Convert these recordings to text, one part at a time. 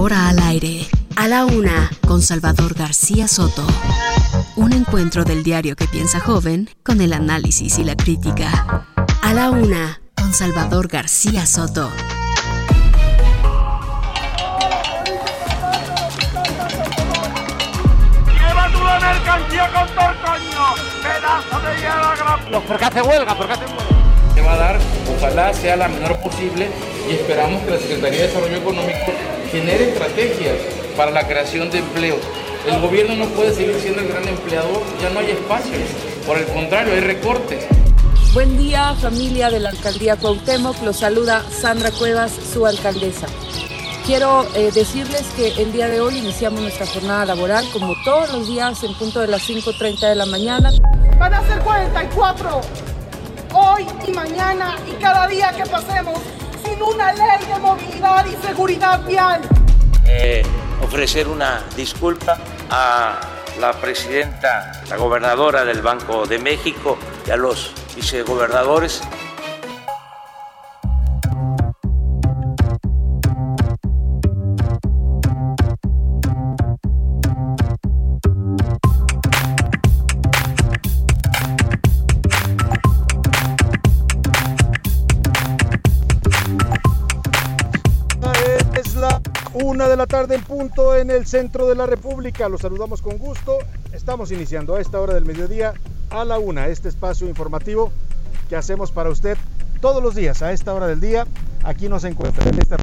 Ahora al aire, a la una, con Salvador García Soto. Un encuentro del diario que piensa joven con el análisis y la crítica. A la una, con Salvador García Soto. ¡Lleva tu la mercancía con todo coño! ¡Pedazo de hielo ¿Por qué hace huelga? ¿Por qué hace huelga? que va a dar, ojalá sea la menor posible y esperamos que la Secretaría de Desarrollo Económico genere estrategias para la creación de empleo. El gobierno no puede seguir siendo el gran empleador, ya no hay espacio. Por el contrario, hay recortes. Buen día, familia de la alcaldía Cuauhtémoc. Los saluda Sandra Cuevas, su alcaldesa. Quiero eh, decirles que el día de hoy iniciamos nuestra jornada laboral como todos los días en punto de las 5.30 de la mañana. Van a ser 44 hoy y mañana y cada día que pasemos sin una ley de movilidad y seguridad vial. Eh, ofrecer una disculpa a la presidenta, la gobernadora del Banco de México y a los vicegobernadores. La tarde en punto en el centro de la República. Los saludamos con gusto. Estamos iniciando a esta hora del mediodía a la una este espacio informativo que hacemos para usted todos los días a esta hora del día. Aquí nos encuentra en esta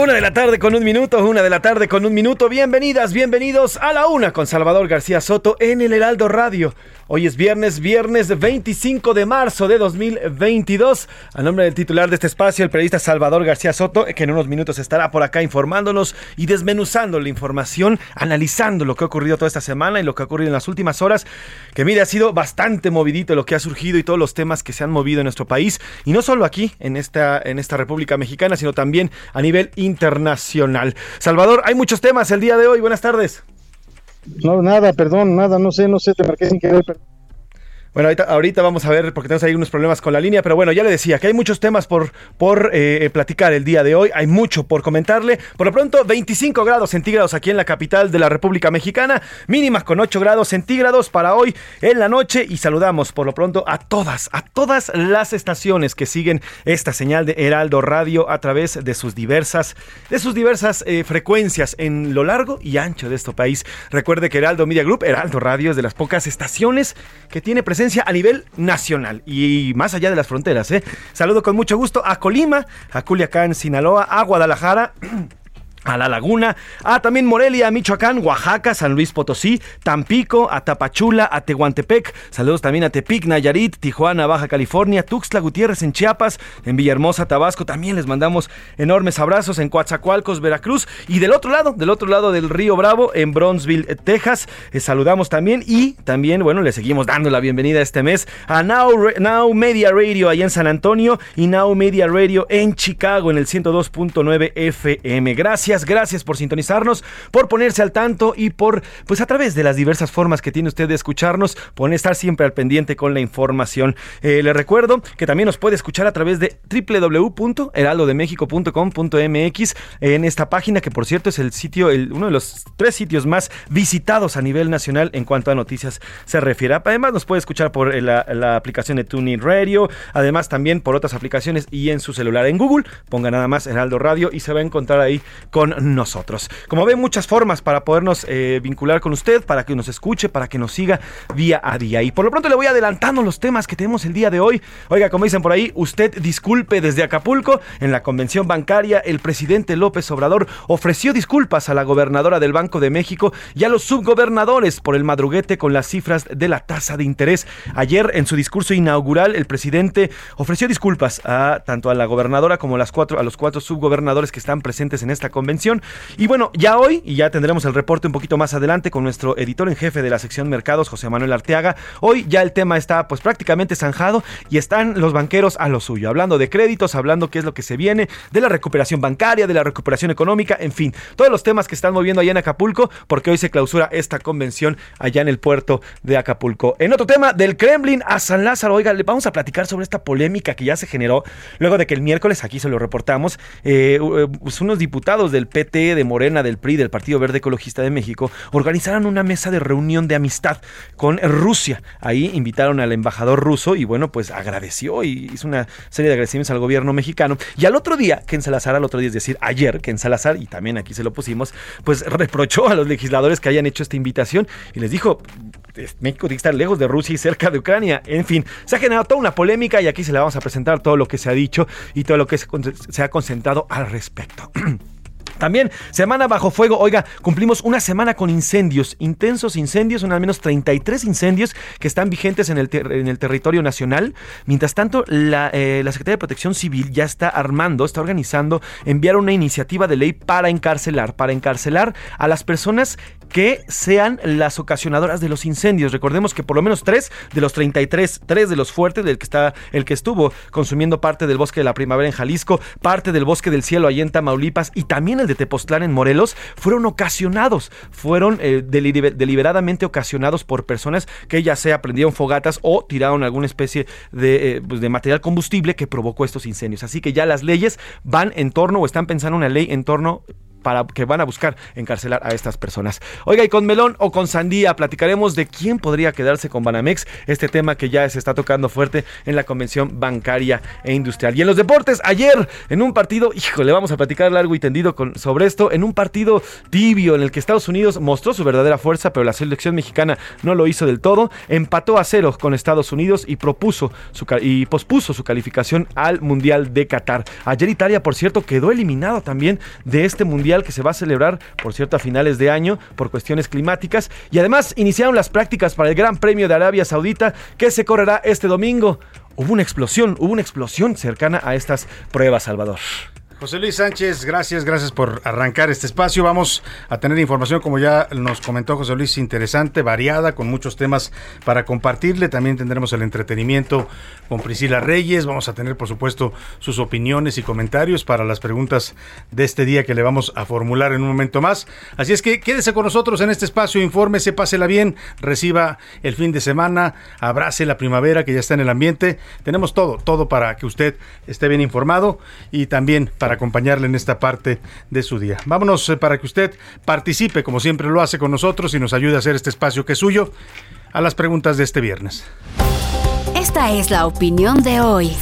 Una de la tarde con un minuto, una de la tarde con un minuto. Bienvenidas, bienvenidos a la una con Salvador García Soto en el Heraldo Radio. Hoy es viernes, viernes 25 de marzo de 2022. A nombre del titular de este espacio, el periodista Salvador García Soto, que en unos minutos estará por acá informándonos y desmenuzando la información, analizando lo que ha ocurrido toda esta semana y lo que ha ocurrido en las últimas horas, que mire, ha sido bastante movidito lo que ha surgido y todos los temas que se han movido en nuestro país. Y no solo aquí, en esta, en esta República Mexicana, sino también a nivel internacional. Salvador, hay muchos temas el día de hoy. Buenas tardes. No, nada, perdón, nada, no sé, no sé, te marqué sin querer. perdón. Bueno, ahorita, vamos a ver porque tenemos ahí unos problemas con la línea, pero bueno, ya le decía que hay muchos temas por, por eh, platicar el día de hoy, hay mucho por comentarle. Por lo pronto, 25 grados centígrados aquí en la capital de la República Mexicana, mínimas con 8 grados centígrados para hoy en la noche y saludamos por lo pronto a todas, a todas las estaciones que siguen esta señal de Heraldo Radio a través de sus diversas, de sus diversas eh, frecuencias en lo largo y ancho de este país. Recuerde que Heraldo Media Group, Heraldo Radio es de las pocas estaciones que tiene presencia a nivel nacional y más allá de las fronteras. ¿eh? Saludo con mucho gusto a Colima, a Culiacán, Sinaloa, a Guadalajara. A La Laguna, a también Morelia, Michoacán, Oaxaca, San Luis Potosí, Tampico, a Tapachula, a Tehuantepec. Saludos también a Tepic, Nayarit, Tijuana, Baja California, Tuxtla Gutiérrez en Chiapas, en Villahermosa, Tabasco. También les mandamos enormes abrazos en Coatzacoalcos, Veracruz. Y del otro lado, del otro lado del Río Bravo, en Bronzeville, Texas. eh, saludamos también y también, bueno, le seguimos dando la bienvenida este mes a Now, Now Media Radio allá en San Antonio y Now Media Radio en Chicago en el 102.9 FM. Gracias, gracias por sintonizarnos, por ponerse al tanto y por, pues a través de las diversas formas que tiene usted de escucharnos, por estar siempre al pendiente con la información. Eh, le recuerdo que también nos puede escuchar a través de www.heraldodemexico.com.mx en esta página que por cierto es el sitio, el, uno de los tres sitios más visitados a nivel nacional en cuanto a noticias se refiere. Además nos puede escuchar por eh, la, la aplicación de TuneIn Radio, además también por otras aplicaciones y en su celular en Google. Ponga nada más Heraldo Radio y se va a encontrar ahí con con nosotros. Como ven, muchas formas para podernos eh, vincular con usted, para que nos escuche, para que nos siga día a día. Y por lo pronto le voy adelantando los temas que tenemos el día de hoy. Oiga, como dicen por ahí, usted disculpe desde Acapulco. En la convención bancaria, el presidente López Obrador ofreció disculpas a la gobernadora del Banco de México y a los subgobernadores por el madruguete con las cifras de la tasa de interés. Ayer, en su discurso inaugural, el presidente ofreció disculpas a tanto a la gobernadora como a, a los cuatro subgobernadores que están presentes en esta convención. Y bueno, ya hoy, y ya tendremos el reporte un poquito más adelante con nuestro editor en jefe de la sección Mercados, José Manuel Arteaga, hoy ya el tema está pues prácticamente zanjado y están los banqueros a lo suyo, hablando de créditos, hablando qué es lo que se viene, de la recuperación bancaria, de la recuperación económica, en fin, todos los temas que están moviendo allá en Acapulco, porque hoy se clausura esta convención allá en el puerto de Acapulco. En otro tema, del Kremlin a San Lázaro, oiga, le vamos a platicar sobre esta polémica que ya se generó luego de que el miércoles, aquí se lo reportamos, eh, eh, pues unos diputados del PT, de Morena, del PRI, del Partido Verde Ecologista de México, organizaron una mesa de reunión de amistad con Rusia. Ahí invitaron al embajador ruso y bueno, pues agradeció y hizo una serie de agradecimientos al gobierno mexicano. Y al otro día, que en Salazar, al otro día, es decir, ayer, que en Salazar, y también aquí se lo pusimos, pues reprochó a los legisladores que hayan hecho esta invitación y les dijo, México tiene que estar lejos de Rusia y cerca de Ucrania. En fin, se ha generado toda una polémica y aquí se le vamos a presentar todo lo que se ha dicho y todo lo que se ha concentrado al respecto. También, semana bajo fuego. Oiga, cumplimos una semana con incendios, intensos incendios, son al menos 33 incendios que están vigentes en el, en el territorio nacional. Mientras tanto, la, eh, la, Secretaría de Protección Civil ya está armando, está organizando enviar una iniciativa de ley para encarcelar, para encarcelar a las personas que sean las ocasionadoras de los incendios. Recordemos que por lo menos tres de los 33, tres de los fuertes, del que está, el que estuvo consumiendo parte del bosque de la primavera en Jalisco, parte del bosque del cielo allá en Tamaulipas y también el de Tepoztlán en Morelos, fueron ocasionados, fueron eh, deliberadamente ocasionados por personas que ya sea prendieron fogatas o tiraron alguna especie de, eh, pues de material combustible que provocó estos incendios. Así que ya las leyes van en torno o están pensando una ley en torno para que van a buscar encarcelar a estas personas. Oiga, y con melón o con sandía platicaremos de quién podría quedarse con Banamex, este tema que ya se está tocando fuerte en la Convención Bancaria e Industrial. Y en los deportes, ayer en un partido, híjole, vamos a platicar largo y tendido con, sobre esto, en un partido tibio en el que Estados Unidos mostró su verdadera fuerza, pero la selección mexicana no lo hizo del todo, empató a cero con Estados Unidos y propuso su, y pospuso su calificación al Mundial de Qatar. Ayer Italia, por cierto, quedó eliminado también de este Mundial que se va a celebrar, por cierto, a finales de año por cuestiones climáticas. Y además iniciaron las prácticas para el Gran Premio de Arabia Saudita que se correrá este domingo. Hubo una explosión, hubo una explosión cercana a estas pruebas, Salvador. José Luis Sánchez, gracias, gracias por arrancar este espacio. Vamos a tener información, como ya nos comentó José Luis, interesante, variada, con muchos temas para compartirle. También tendremos el entretenimiento con Priscila Reyes. Vamos a tener, por supuesto, sus opiniones y comentarios para las preguntas de este día que le vamos a formular en un momento más. Así es que quédese con nosotros en este espacio, infórmese, pásela bien, reciba el fin de semana, abrace la primavera que ya está en el ambiente. Tenemos todo, todo para que usted esté bien informado y también acompañarle en esta parte de su día. Vámonos eh, para que usted participe, como siempre lo hace con nosotros, y nos ayude a hacer este espacio que es suyo, a las preguntas de este viernes. Esta es la opinión de hoy.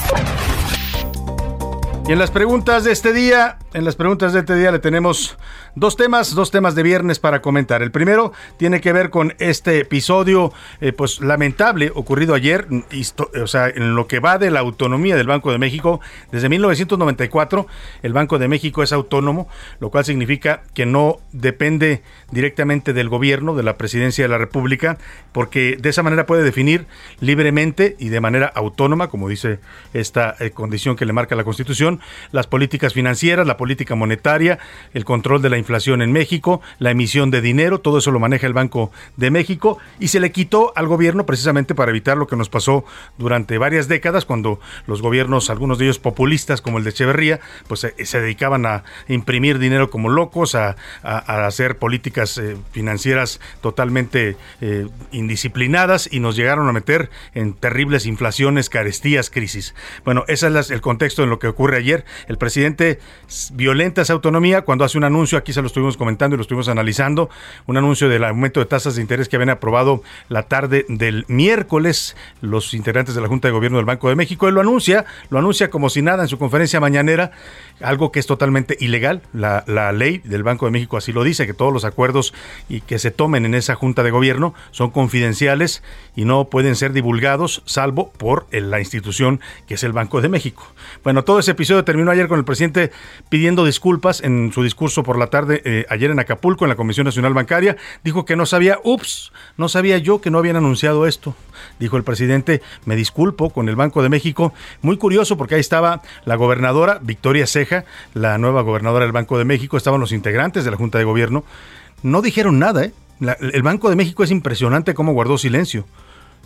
Y en las preguntas de este día, en las preguntas de este día le tenemos dos temas, dos temas de viernes para comentar. El primero tiene que ver con este episodio, eh, pues lamentable, ocurrido ayer, o sea, en lo que va de la autonomía del Banco de México. Desde 1994, el Banco de México es autónomo, lo cual significa que no depende directamente del gobierno, de la presidencia de la República, porque de esa manera puede definir libremente y de manera autónoma, como dice esta eh, condición que le marca la Constitución, las políticas financieras, la política monetaria, el control de la inflación en México, la emisión de dinero, todo eso lo maneja el Banco de México y se le quitó al gobierno precisamente para evitar lo que nos pasó durante varias décadas cuando los gobiernos, algunos de ellos populistas como el de Echeverría, pues se, dedicaban a imprimir dinero como locos, a, hacer políticas eh, financieras totalmente eh, indisciplinadas y nos llegaron a meter en terribles inflaciones, carestías, crisis. Bueno, ese es el contexto en lo que ocurre ayer. El presidente violenta esa autonomía cuando hace un anuncio, aquí lo estuvimos comentando y lo estuvimos analizando, un anuncio del aumento de tasas de interés que habían aprobado la tarde del miércoles los integrantes de la Junta de Gobierno del Banco de México. Él lo anuncia, lo anuncia como si nada en su conferencia mañanera, algo que es totalmente ilegal. La, la ley del Banco de México así lo dice, que todos los acuerdos y que se tomen en esa Junta de Gobierno son confidenciales y no pueden ser divulgados salvo por la institución que es el Banco de México. Bueno, todo ese episodio terminó ayer con el presidente pidiendo disculpas en su discurso por la tarde eh, ayer en Acapulco en la Comisión Nacional Bancaria. Dijo que no sabía, ups, no sabía yo que no habían anunciado esto. Dijo el presidente, me disculpo con el Banco de México. Muy curioso porque ahí estaba la gobernadora Victoria Ceja, la nueva gobernadora del Banco de México, estaban los integrantes de la Junta de Gobierno. No dijeron nada, ¿eh? el Banco de México es impresionante cómo guardó silencio.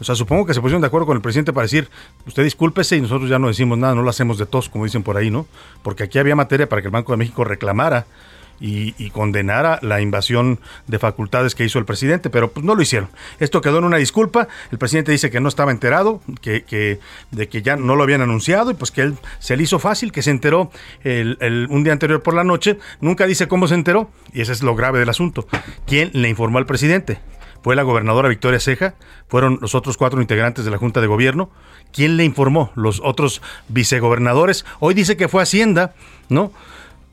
O sea, supongo que se pusieron de acuerdo con el presidente para decir, usted discúlpese y nosotros ya no decimos nada, no lo hacemos de tos, como dicen por ahí, ¿no? Porque aquí había materia para que el Banco de México reclamara y, condenara la invasión de facultades que hizo el presidente, pero pues no lo hicieron. Esto quedó en una disculpa. El presidente dice que no estaba enterado, que, de que ya no lo habían anunciado y pues que él se le hizo fácil, que se enteró el, un día anterior por la noche. Nunca dice cómo se enteró y ese es lo grave del asunto. ¿Quién le informó al presidente? fue la gobernadora Victoria Ceja, fueron los otros cuatro integrantes de la Junta de Gobierno. ¿Quién le informó? Los otros vicegobernadores. Hoy dice que fue Hacienda, ¿no?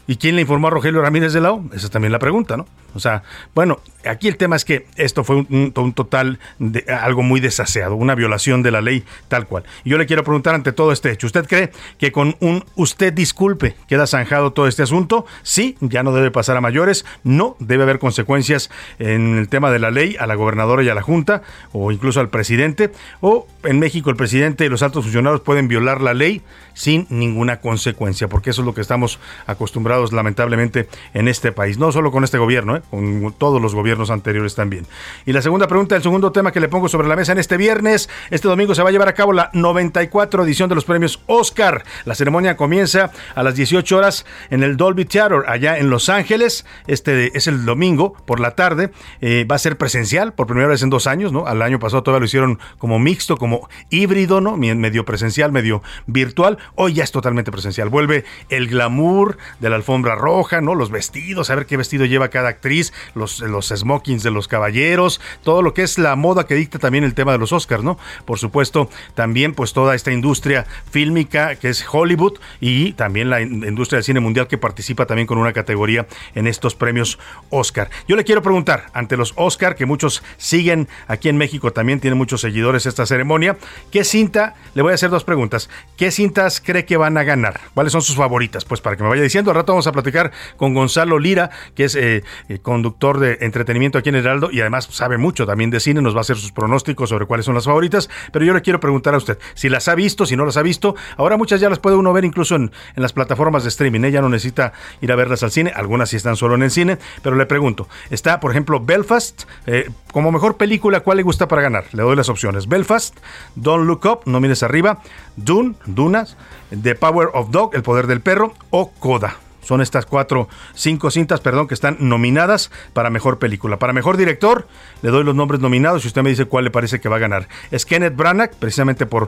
¿Y quién le informó a Rogelio Ramírez de la O? Esa es también la pregunta, ¿no? O sea, bueno, aquí el tema es que esto fue un, total de algo muy desaseado, una violación de la ley tal cual. Yo le quiero preguntar ante todo este hecho, ¿usted cree que con un usted disculpe queda zanjado todo este asunto? Sí, ya no debe pasar a mayores, no debe haber consecuencias en el tema de la ley a la gobernadora y a la junta o incluso al presidente o en México el presidente y los altos funcionarios pueden violar la ley sin ninguna consecuencia, porque eso es lo que estamos acostumbrados lamentablemente en este país, no solo con este gobierno, ¿eh? con todos los gobiernos anteriores también. Y la segunda pregunta, el segundo tema que le pongo sobre la mesa en este viernes, este domingo se va a llevar a cabo la 94 edición de los premios Oscar. La ceremonia comienza a las 18 horas en el Dolby Theater, allá en Los Ángeles. Este es el domingo por la tarde. Eh, va a ser presencial por primera vez en dos años, ¿no? Al año pasado todavía lo hicieron como mixto, como híbrido, ¿no? Medio presencial, medio virtual. Hoy ya es totalmente presencial. Vuelve el glamour de la alfombra roja, ¿no? Los vestidos, a ver qué vestido lleva cada actriz los, los smokings de los caballeros, todo lo que es la moda que dicta también el tema de los Oscars, ¿no? Por supuesto, también pues toda esta industria fílmica que es Hollywood y también la industria del cine mundial que participa también con una categoría en estos premios Oscar. Yo le quiero preguntar, ante los Oscar, que muchos siguen aquí en México, también tiene muchos seguidores esta ceremonia, ¿qué cinta? Le voy a hacer dos preguntas. ¿Qué cintas cree que van a ganar? ¿Cuáles son sus favoritas? Pues para que me vaya diciendo, al rato vamos a platicar con Gonzalo Lira, que es eh, eh, conductor de entretenimiento aquí en Heraldo y además sabe mucho también de cine, nos va a hacer sus pronósticos sobre cuáles son las favoritas, pero yo le quiero preguntar a usted si las ha visto, si no las ha visto, ahora muchas ya las puede uno ver incluso en, las plataformas de streaming, ella no necesita ir a verlas al cine, algunas sí están solo en el cine, pero le pregunto, está por ejemplo Belfast, eh, como mejor película, ¿cuál le gusta para ganar? Le doy las opciones, Belfast, Don't Look Up, no mires arriba, Dune, Dunas, The Power of Dog, El Poder del Perro o Coda. Son estas cuatro, cinco cintas, perdón, que están nominadas para mejor película. Para mejor director, le doy los nombres nominados y usted me dice cuál le parece que va a ganar. Es Kenneth Branagh, precisamente por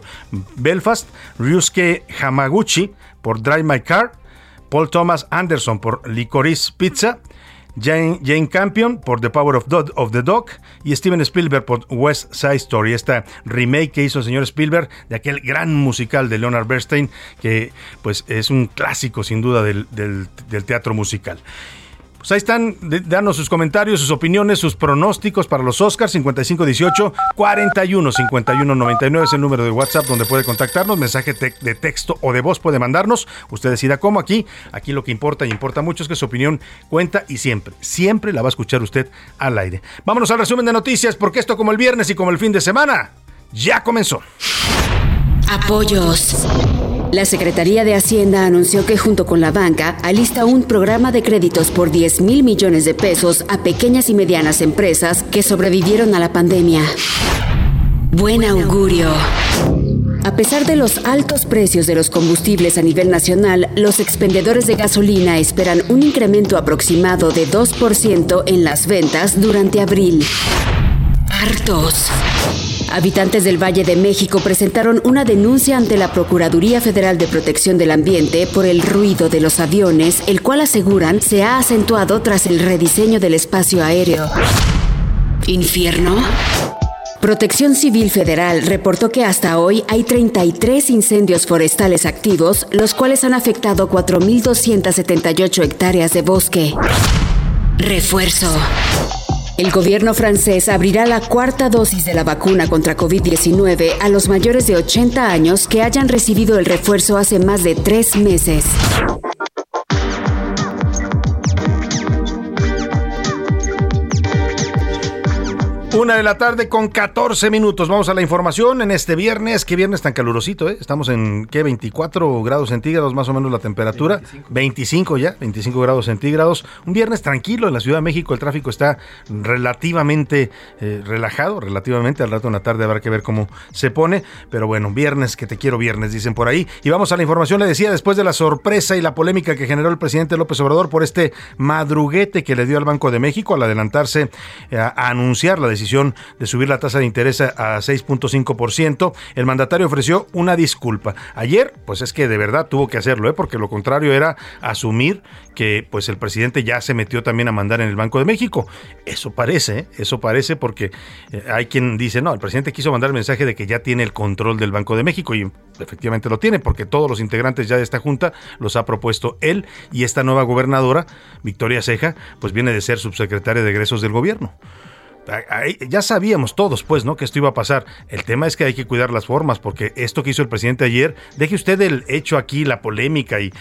Belfast, Ryusuke Hamaguchi por Drive My Car, Paul Thomas Anderson por Licorice Pizza, Jane, Campion por The Power of, the Dog y Steven Spielberg por West Side Story, esta remake que hizo el señor Spielberg de aquel gran musical de Leonard Bernstein que pues es un clásico sin duda del teatro musical. Pues ahí están, danos sus comentarios, sus opiniones, sus pronósticos para los Oscars 5518 41 51 99 es el número de WhatsApp donde puede contactarnos, mensaje de texto o de voz puede mandarnos, usted decida cómo aquí, aquí lo que importa y importa mucho es que su opinión cuenta y siempre, siempre la va a escuchar usted al aire. Vámonos al resumen de noticias porque esto como el viernes y como el fin de semana ya comenzó. Apoyos. La Secretaría de Hacienda anunció que junto con la banca alista un programa de créditos por 10 mil millones de pesos a pequeñas y medianas empresas que sobrevivieron a la pandemia. Buen augurio. A pesar de los altos precios de los combustibles a nivel nacional, los expendedores de gasolina esperan un incremento aproximado de 2% en las ventas durante abril. Hartos. Habitantes del Valle de México presentaron una denuncia ante la Procuraduría Federal de Protección del Ambiente por el ruido de los aviones, el cual aseguran se ha acentuado tras el rediseño del espacio aéreo. ¿Infierno? Protección Civil Federal reportó que hasta hoy hay 33 incendios forestales activos, los cuales han afectado 4.278 hectáreas de bosque. Refuerzo. El gobierno francés abrirá la cuarta dosis de la vacuna contra COVID-19 a los mayores de 80 años que hayan recibido el refuerzo hace más de tres meses. Una de la tarde con 14 minutos. Vamos a la información en este viernes. Qué viernes tan calurosito, ¿eh? Estamos en, ¿qué? 24 grados centígrados más o menos la temperatura. 25. 25 ya, 25 grados centígrados. Un viernes tranquilo en la Ciudad de México. El tráfico está relativamente eh, relajado, relativamente. Al rato en la tarde habrá que ver cómo se pone. Pero bueno, viernes, que te quiero viernes, dicen por ahí. Y vamos a la información. Le decía, después de la sorpresa y la polémica que generó el presidente López Obrador por este madruguete que le dio al Banco de México al adelantarse eh, a anunciar la decisión de subir la tasa de interés a 6.5%, el mandatario ofreció una disculpa. Ayer, pues es que de verdad tuvo que hacerlo, ¿eh? porque lo contrario era asumir que pues el presidente ya se metió también a mandar en el Banco de México. Eso parece, ¿eh? eso parece porque eh, hay quien dice, no, el presidente quiso mandar el mensaje de que ya tiene el control del Banco de México y efectivamente lo tiene porque todos los integrantes ya de esta junta los ha propuesto él y esta nueva gobernadora, Victoria Ceja, pues viene de ser subsecretaria de egresos del gobierno ya sabíamos todos, pues, ¿no? Que esto iba a pasar. El tema es que hay que cuidar las formas, porque esto que hizo el presidente ayer, deje usted el hecho aquí, la polémica y,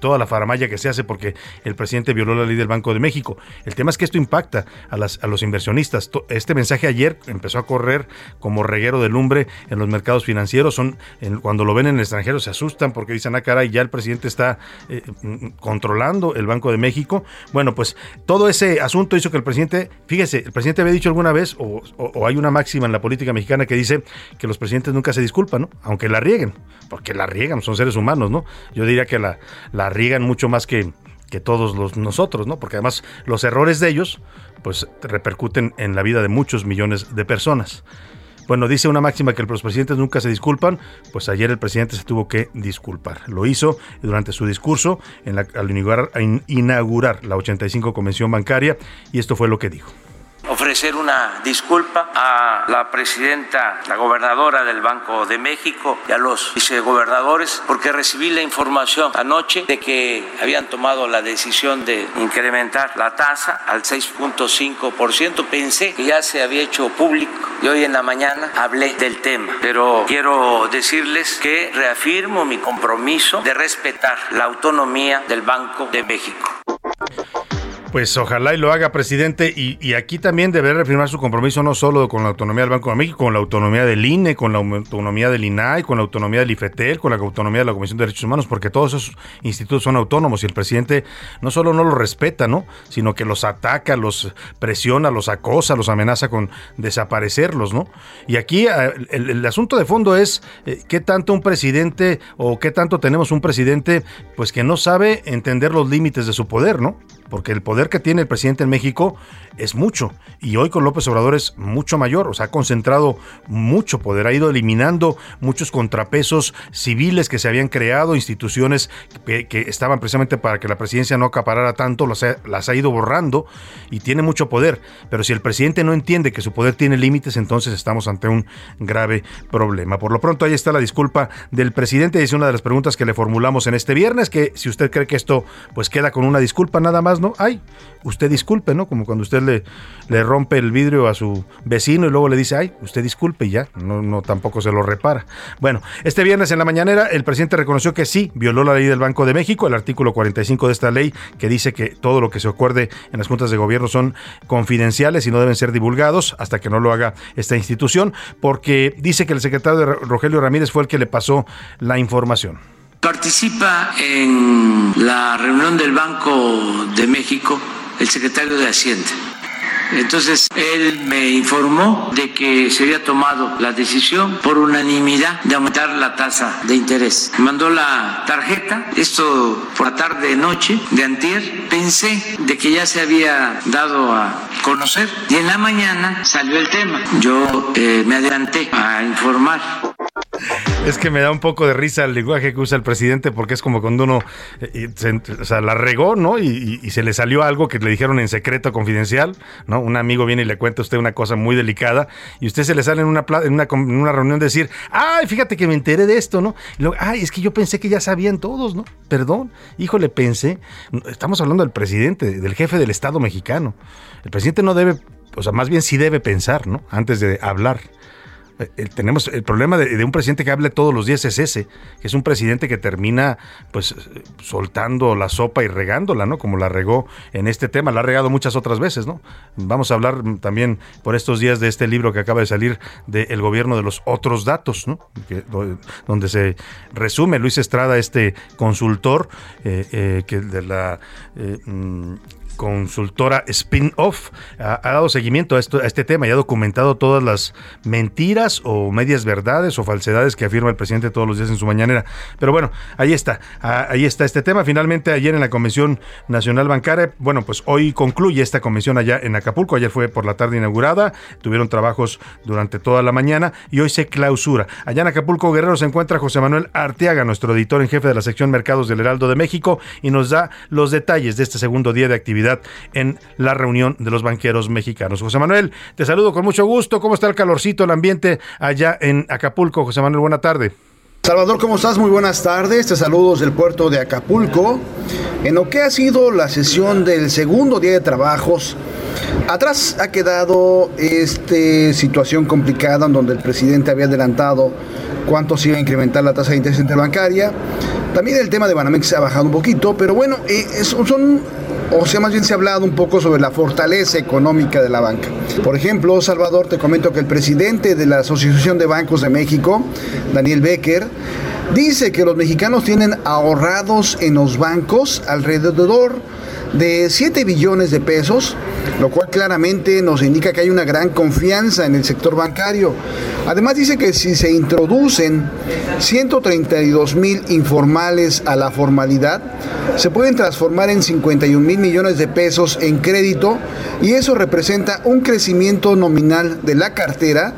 toda la faramaya que se hace porque el presidente violó la ley del Banco de México. El tema es que esto impacta a, los inversionistas. Este mensaje ayer empezó a correr como reguero de lumbre en los mercados financieros. Son, cuando lo ven en el extranjero se asustan porque dicen, ah, caray, ya el presidente está eh, mm, controlando el Banco de México. Bueno, pues todo ese asunto hizo que el presidente, fíjese, el presidente había dicho alguna vez, o, hay una máxima en la política mexicana que dice que los presidentes nunca se disculpan, ¿no? Aunque la rieguen, porque la riegan, son seres humanos, ¿no? Yo diría que la, la riegan mucho más que, que todos los, nosotros, ¿no? Porque además los errores de ellos, pues repercuten en la vida de muchos millones de personas. Bueno, dice una máxima que los presidentes nunca se disculpan, pues ayer el presidente se tuvo que disculpar. Lo hizo durante su discurso al inaugurar, inaugurar la 85 Convención Bancaria y esto fue lo que dijo ofrecer una disculpa a la presidenta, la gobernadora del Banco de México y a los vicegobernadores porque recibí la información anoche de que habían tomado la decisión de incrementar la tasa al 6.5%. Pensé que ya se había hecho público y hoy en la mañana hablé del tema, pero quiero decirles que reafirmo mi compromiso de respetar la autonomía del Banco de México. Pues ojalá y lo haga, presidente. Y, aquí también debe reafirmar su compromiso no solo con la autonomía del Banco de México, con la autonomía del INE, con la autonomía del INAI, con la autonomía del IFETEL, con la autonomía de la Comisión de Derechos Humanos, porque todos esos institutos son autónomos y el presidente no solo no los respeta, ¿no? Sino que los ataca, los presiona, los acosa, los amenaza con desaparecerlos, ¿no? Y aquí eh, el, asunto de fondo es eh, qué tanto un presidente o qué tanto tenemos un presidente pues que no sabe entender los límites de su poder, ¿no? Porque el poder que tiene el presidente en México es mucho y hoy con López Obrador es mucho mayor, o sea, ha concentrado mucho poder, ha ido eliminando muchos contrapesos civiles que se habían creado, instituciones que, estaban precisamente para que la presidencia no acaparara tanto, las ha, ido borrando y tiene mucho poder, pero si el presidente no entiende que su poder tiene límites, entonces estamos ante un grave problema. Por lo pronto ahí está la disculpa del presidente, es una de las preguntas que le formulamos en este viernes, que si usted cree que esto pues queda con una disculpa nada más, ¿no? Ay, usted disculpe, ¿no? Como cuando usted le, le rompe el vidrio a su vecino y luego le dice, ay, usted disculpe y ya, no, no tampoco se lo repara. Bueno, este viernes en la mañanera el presidente reconoció que sí, violó la ley del Banco de México, el artículo 45 de esta ley que dice que todo lo que se acuerde en las juntas de gobierno son confidenciales y no deben ser divulgados hasta que no lo haga esta institución, porque dice que el secretario Rogelio Ramírez fue el que le pasó la información. Participa en la reunión del Banco de México el secretario de Hacienda Entonces él me informó de que se había tomado la decisión por unanimidad de aumentar la tasa de interés. Mandó la tarjeta, esto por la tarde noche de antier. Pensé de que ya se había dado a conocer y en la mañana salió el tema. Yo eh, me adelanté a informar es que me da un poco de risa el lenguaje que usa el presidente porque es como cuando uno eh, se, o sea, la regó, ¿no? Y, se le salió algo que le dijeron en secreto confidencial, ¿no? Un amigo viene y le cuenta a usted una cosa muy delicada y usted se le sale en una, en una, en una reunión decir, ay, fíjate que me enteré de esto, ¿no? Y luego, ay, es que yo pensé que ya sabían todos, ¿no? Perdón, híjole, pensé. Estamos hablando del presidente, del jefe del Estado mexicano. El presidente no debe, o sea, más bien sí debe pensar, ¿no? Antes de hablar. Eh, eh, tenemos el problema de, un presidente que hable todos los días es ese, que es un presidente que termina pues soltando la sopa y regándola, ¿no? Como la regó en este tema, la ha regado muchas otras veces, ¿no? Vamos a hablar también por estos días de este libro que acaba de salir del gobierno de los otros datos, ¿no? donde se resume Luis Estrada, este consultor eh, que de la mm, consultora Spin-Off, ha, dado seguimiento a, esto, a este tema y ha documentado todas las mentiras o medias verdades o falsedades que afirma el presidente todos los días en su mañanera. Pero bueno, ahí está, ahí está este tema. Finalmente, ayer en la Convención Nacional Bancaria, bueno, pues hoy concluye esta convención allá en Acapulco. Ayer fue por la tarde inaugurada, tuvieron trabajos durante toda la mañana y hoy se clausura. Allá en Acapulco, Guerrero, se encuentra José Manuel Arteaga, nuestro editor en jefe de la sección Mercados del Heraldo de México, y nos da los detalles de este segundo día de actividad en la reunión de los banqueros mexicanos. José Manuel, te saludo con mucho gusto. ¿Cómo está el calorcito, el ambiente allá en Acapulco? José Manuel, buena tarde. Salvador, ¿cómo estás? Muy buenas tardes. Te saludos del puerto de Acapulco. En lo que ha sido la sesión del segundo día de trabajos, atrás ha quedado esta situación complicada en donde el presidente había adelantado cuánto se iba a incrementar la tasa de interés interbancaria. También el tema de Banamex ha bajado un poquito, pero bueno, eh, son o sea, más bien se ha hablado un poco sobre la fortaleza económica de la banca. Por ejemplo, Salvador, te comento que el presidente de la Asociación de Bancos de México, Daniel Becker, dice que los mexicanos tienen ahorrados en los bancos alrededor de 7 billones de pesos, lo cual claramente nos indica que hay una gran confianza en el sector bancario. Además dice que si se introducen 132 mil informales a la formalidad, se pueden transformar en 51 mil millones de pesos en crédito y eso representa un crecimiento nominal de la cartera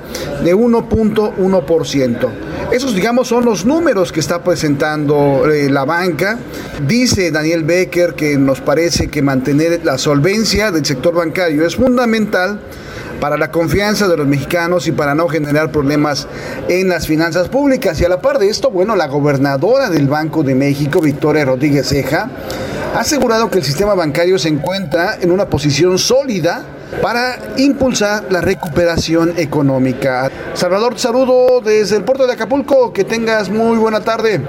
de 1.1%. Esos, digamos, son los números que está presentando eh, la banca. Dice Daniel Becker que nos parece que mantener la solvencia del sector bancario es fundamental para la confianza de los mexicanos y para no generar problemas en las finanzas públicas. Y a la par de esto, bueno, la gobernadora del Banco de México, Victoria Rodríguez Ceja, ha asegurado que el sistema bancario se encuentra en una posición sólida para impulsar la recuperación económica. Salvador, saludo desde el puerto de Acapulco, que tengas muy buena tarde.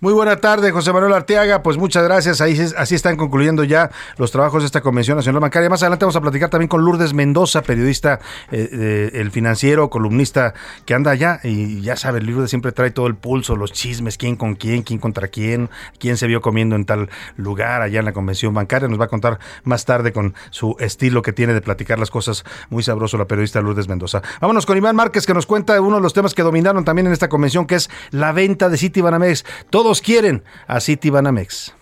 Muy buena tarde, José Manuel Arteaga. Pues muchas gracias. Ahí, así están concluyendo ya los trabajos de esta Convención Nacional Bancaria. Más adelante vamos a platicar también con Lourdes Mendoza, periodista, eh, el financiero, columnista que anda allá. Y ya sabe, Lourdes siempre trae todo el pulso, los chismes, quién con quién, quién contra quién, quién se vio comiendo en tal lugar allá en la Convención Bancaria. Nos va a contar más tarde con su estilo que tiene de platicar las cosas muy sabroso la periodista Lourdes Mendoza. Vámonos con Iván Márquez que nos cuenta uno de los temas que dominaron también en esta convención, que es la venta de City Banamex. Todo quieren a City Banamex.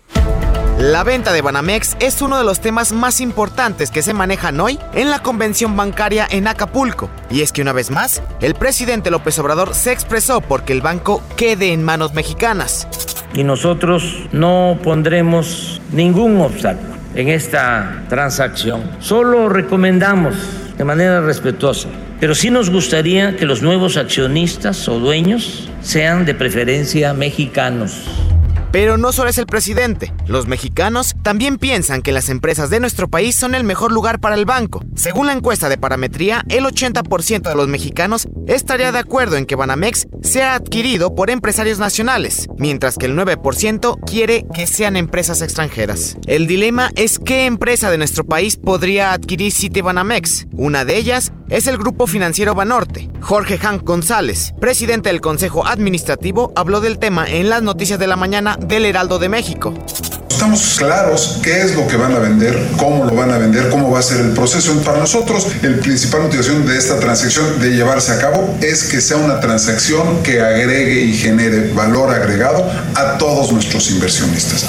La venta de Banamex es uno de los temas más importantes que se manejan hoy en la convención bancaria en Acapulco. Y es que una vez más, el presidente López Obrador se expresó porque el banco quede en manos mexicanas. Y nosotros no pondremos ningún obstáculo en esta transacción. Solo recomendamos de manera respetuosa, pero sí nos gustaría que los nuevos accionistas o dueños sean de preferencia mexicanos. Pero no solo es el presidente, los mexicanos también piensan que las empresas de nuestro país son el mejor lugar para el banco. Según la encuesta de parametría, el 80% de los mexicanos estaría de acuerdo en que Banamex sea adquirido por empresarios nacionales, mientras que el 9% quiere que sean empresas extranjeras. El dilema es qué empresa de nuestro país podría adquirir Banamex. Una de ellas es el grupo financiero Banorte. Jorge Hank González, presidente del Consejo Administrativo, habló del tema en las noticias de la mañana del Heraldo de México. estamos claros qué es lo que van a vender, cómo lo van a vender, cómo va a ser el proceso. Para nosotros, el principal motivación de esta transacción de llevarse a cabo es que sea una transacción que agregue y genere valor agregado a todos nuestros inversionistas.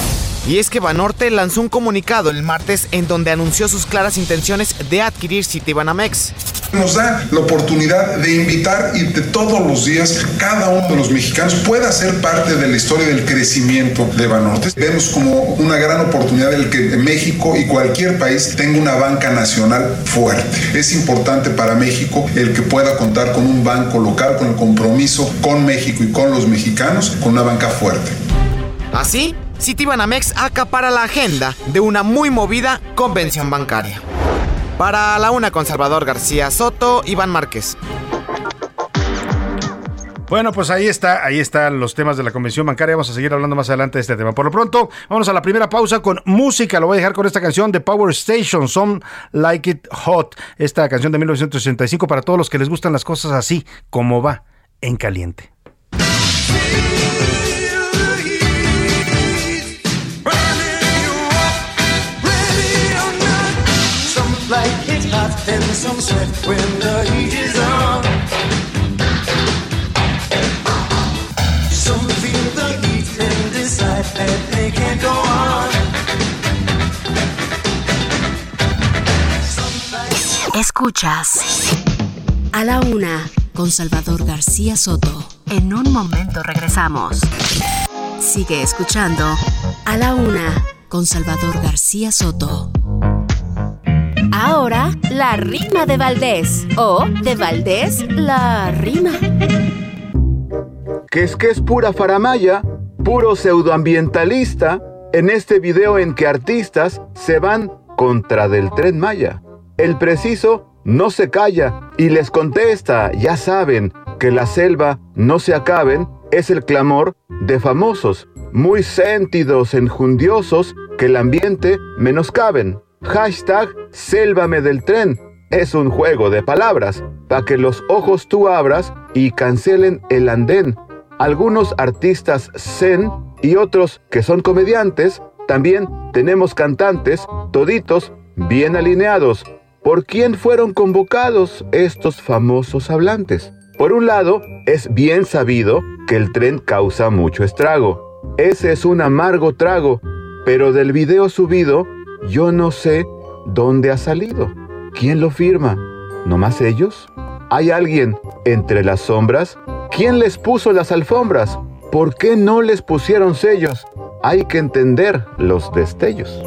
Y es que Banorte lanzó un comunicado el martes en donde anunció sus claras intenciones de adquirir Citibanamex. Nos da la oportunidad de invitar y de todos los días cada uno de los mexicanos pueda ser parte de la historia del crecimiento de Banorte. Vemos como una gran oportunidad el que México y cualquier país tenga una banca nacional fuerte. Es importante para México el que pueda contar con un banco local, con el compromiso con México y con los mexicanos, con una banca fuerte. Así, Citibanamex acapara la agenda de una muy movida convención bancaria. Para la una con Salvador García Soto, Iván Márquez. Bueno, pues ahí está, ahí están los temas de la convención bancaria. Vamos a seguir hablando más adelante de este tema. Por lo pronto, vamos a la primera pausa con música. Lo voy a dejar con esta canción de Power Station, Some Like It Hot. Esta canción de 1965 para todos los que les gustan las cosas así, como va, en caliente. Hot and some sweat when the heat is on. Some feel the heat and decide that they can't go on. Escuchas a la una con Salvador García Soto. En un momento regresamos. Sigue escuchando a la una con Salvador García Soto. Ahora, la rima de Valdés. O, de Valdés, la rima. Que es que es pura faramaya, puro pseudoambientalista, en este video en que artistas se van contra del tren Maya. El preciso no se calla y les contesta, ya saben, que la selva no se acaben, es el clamor de famosos, muy sentidos, enjundiosos, que el ambiente menoscaben. Hashtag Sélvame del tren. Es un juego de palabras para que los ojos tú abras y cancelen el andén. Algunos artistas zen y otros que son comediantes. También tenemos cantantes, toditos bien alineados. ¿Por quién fueron convocados estos famosos hablantes? Por un lado, es bien sabido que el tren causa mucho estrago. Ese es un amargo trago, pero del video subido yo no sé dónde ha salido. ¿Quién lo firma? ¿No más ellos? ¿Hay alguien entre las sombras? ¿Quién les puso las alfombras? ¿Por qué no les pusieron sellos? Hay que entender los destellos.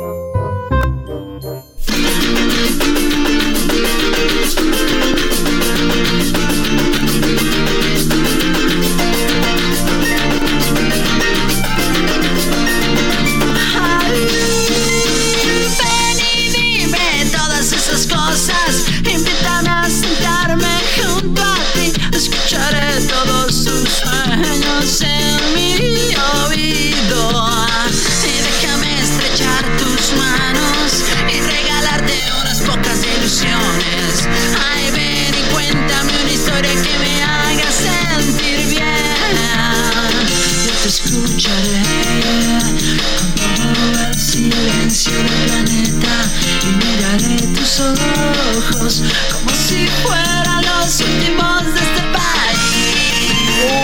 Como si fueran los últimos de este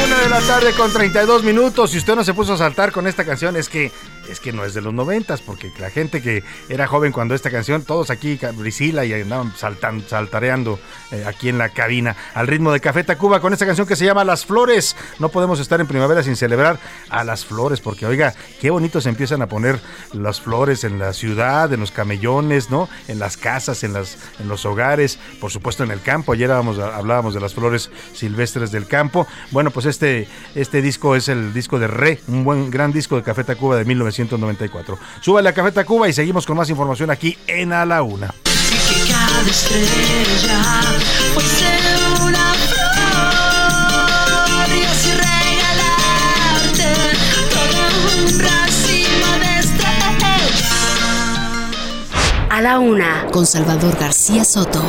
una de la tarde con 32 minutos. Si usted no se puso a saltar con esta canción, es que es que no es de los noventas, porque la gente que era joven cuando esta canción, todos aquí, Brisila, y andaban saltando, saltareando eh, aquí en la cabina, al ritmo de Café Tacuba, con esta canción que se llama Las Flores. No podemos estar en primavera sin celebrar a las flores, porque oiga, qué bonito se empiezan a poner las flores en la ciudad, en los camellones, ¿no? En las casas, en, las, en los hogares, por supuesto en el campo. Ayer hablábamos de las flores silvestres del campo. Bueno, pues este, este disco es el disco de Re, un buen gran disco de Café Tacuba de 1900 194. Súbale a Café Tacuba y seguimos con más información aquí en A la Una. A la una, con Salvador García Soto.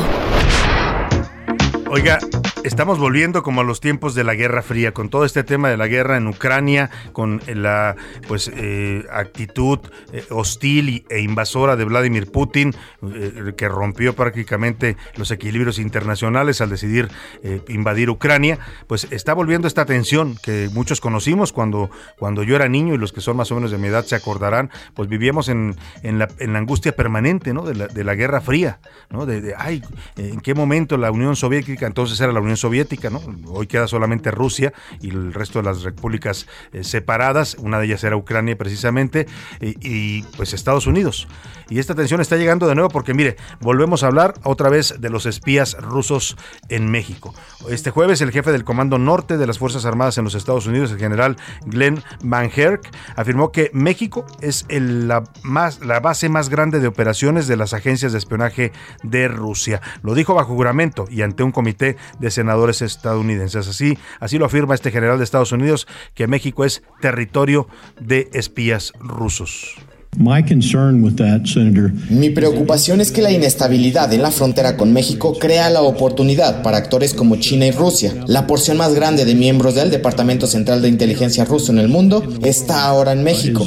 Oiga, estamos volviendo como a los tiempos de la Guerra Fría, con todo este tema de la guerra en Ucrania, con la pues eh, actitud eh, hostil e invasora de Vladimir Putin, eh, que rompió prácticamente los equilibrios internacionales al decidir invadir Ucrania, pues está volviendo esta tensión que muchos conocimos cuando, cuando yo era niño y los que son más o menos de mi edad se acordarán, pues vivíamos en, en, la, en angustia permanente ¿no? de, la, de la Guerra Fría, ¿no? de, de ay, en qué momento la Unión Soviética, entonces era la Unión Soviética, ¿no? Hoy queda solamente Rusia y el resto de las repúblicas eh, separadas, una de ellas era Ucrania precisamente, y, pues Estados Unidos. Y esta tensión está llegando de nuevo porque, mire, volvemos a hablar otra vez de los espías rusos en México. Este jueves el jefe del Comando Norte de las Fuerzas Armadas en los Estados Unidos, el general Glenn Van Herk, afirmó que México es la, más, la base más grande de operaciones de las agencias de espionaje de Rusia. Lo dijo bajo juramento y ante un comité de senadores estadounidenses. Así, así lo afirma este general de Estados Unidos, que México es territorio de espías rusos. Mi preocupación es que la inestabilidad en la frontera con México crea la oportunidad para actores como China y Rusia. La porción más grande de miembros del Departamento Central de Inteligencia ruso en el mundo está ahora en México.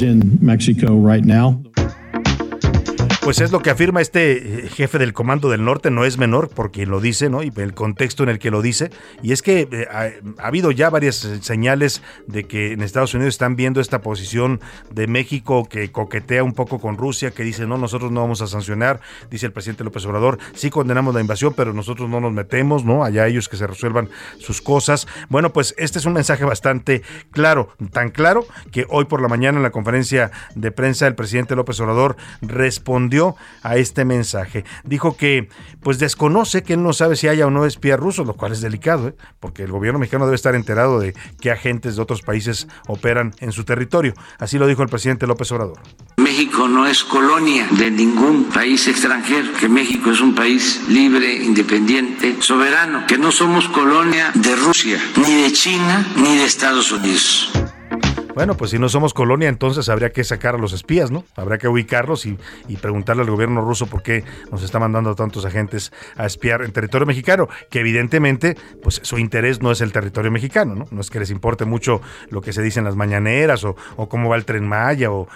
Pues es lo que afirma este eh, jefe del Comando del Norte, no es menor porque lo dice, ¿no? Y el contexto en el que lo dice. Y es que eh, ha, habido ya varias eh, señales de que en Estados Unidos están viendo esta posición de México que coquetea un poco con Rusia, que dice, no, nosotros no vamos a sancionar, dice el presidente López Obrador, sí condenamos la invasión, pero nosotros no nos metemos, ¿no? Allá ellos que se resuelvan sus cosas. Bueno, pues este es un mensaje bastante claro, tan claro que hoy por la mañana en la conferencia de prensa el presidente López Obrador respondió a este mensaje. Dijo que pues desconoce que él no sabe si haya o no espías rusos, lo cual es delicado, ¿eh? porque el gobierno mexicano debe estar enterado de qué agentes de otros países operan en su territorio. Así lo dijo el presidente López Obrador. México no es colonia de ningún país extranjero, que México es un país libre, independiente, soberano, que no somos colonia de Rusia, ni de China, ni de Estados Unidos. Bueno, pues si no somos colonia, entonces habría que sacar a los espías, ¿no? Habría que ubicarlos y, preguntarle al gobierno ruso por qué nos está mandando tantos agentes a espiar en territorio mexicano, que evidentemente, pues su interés no es el territorio mexicano, ¿no? No es que les importe mucho lo que se dice en las mañaneras o, cómo va el tren Maya o,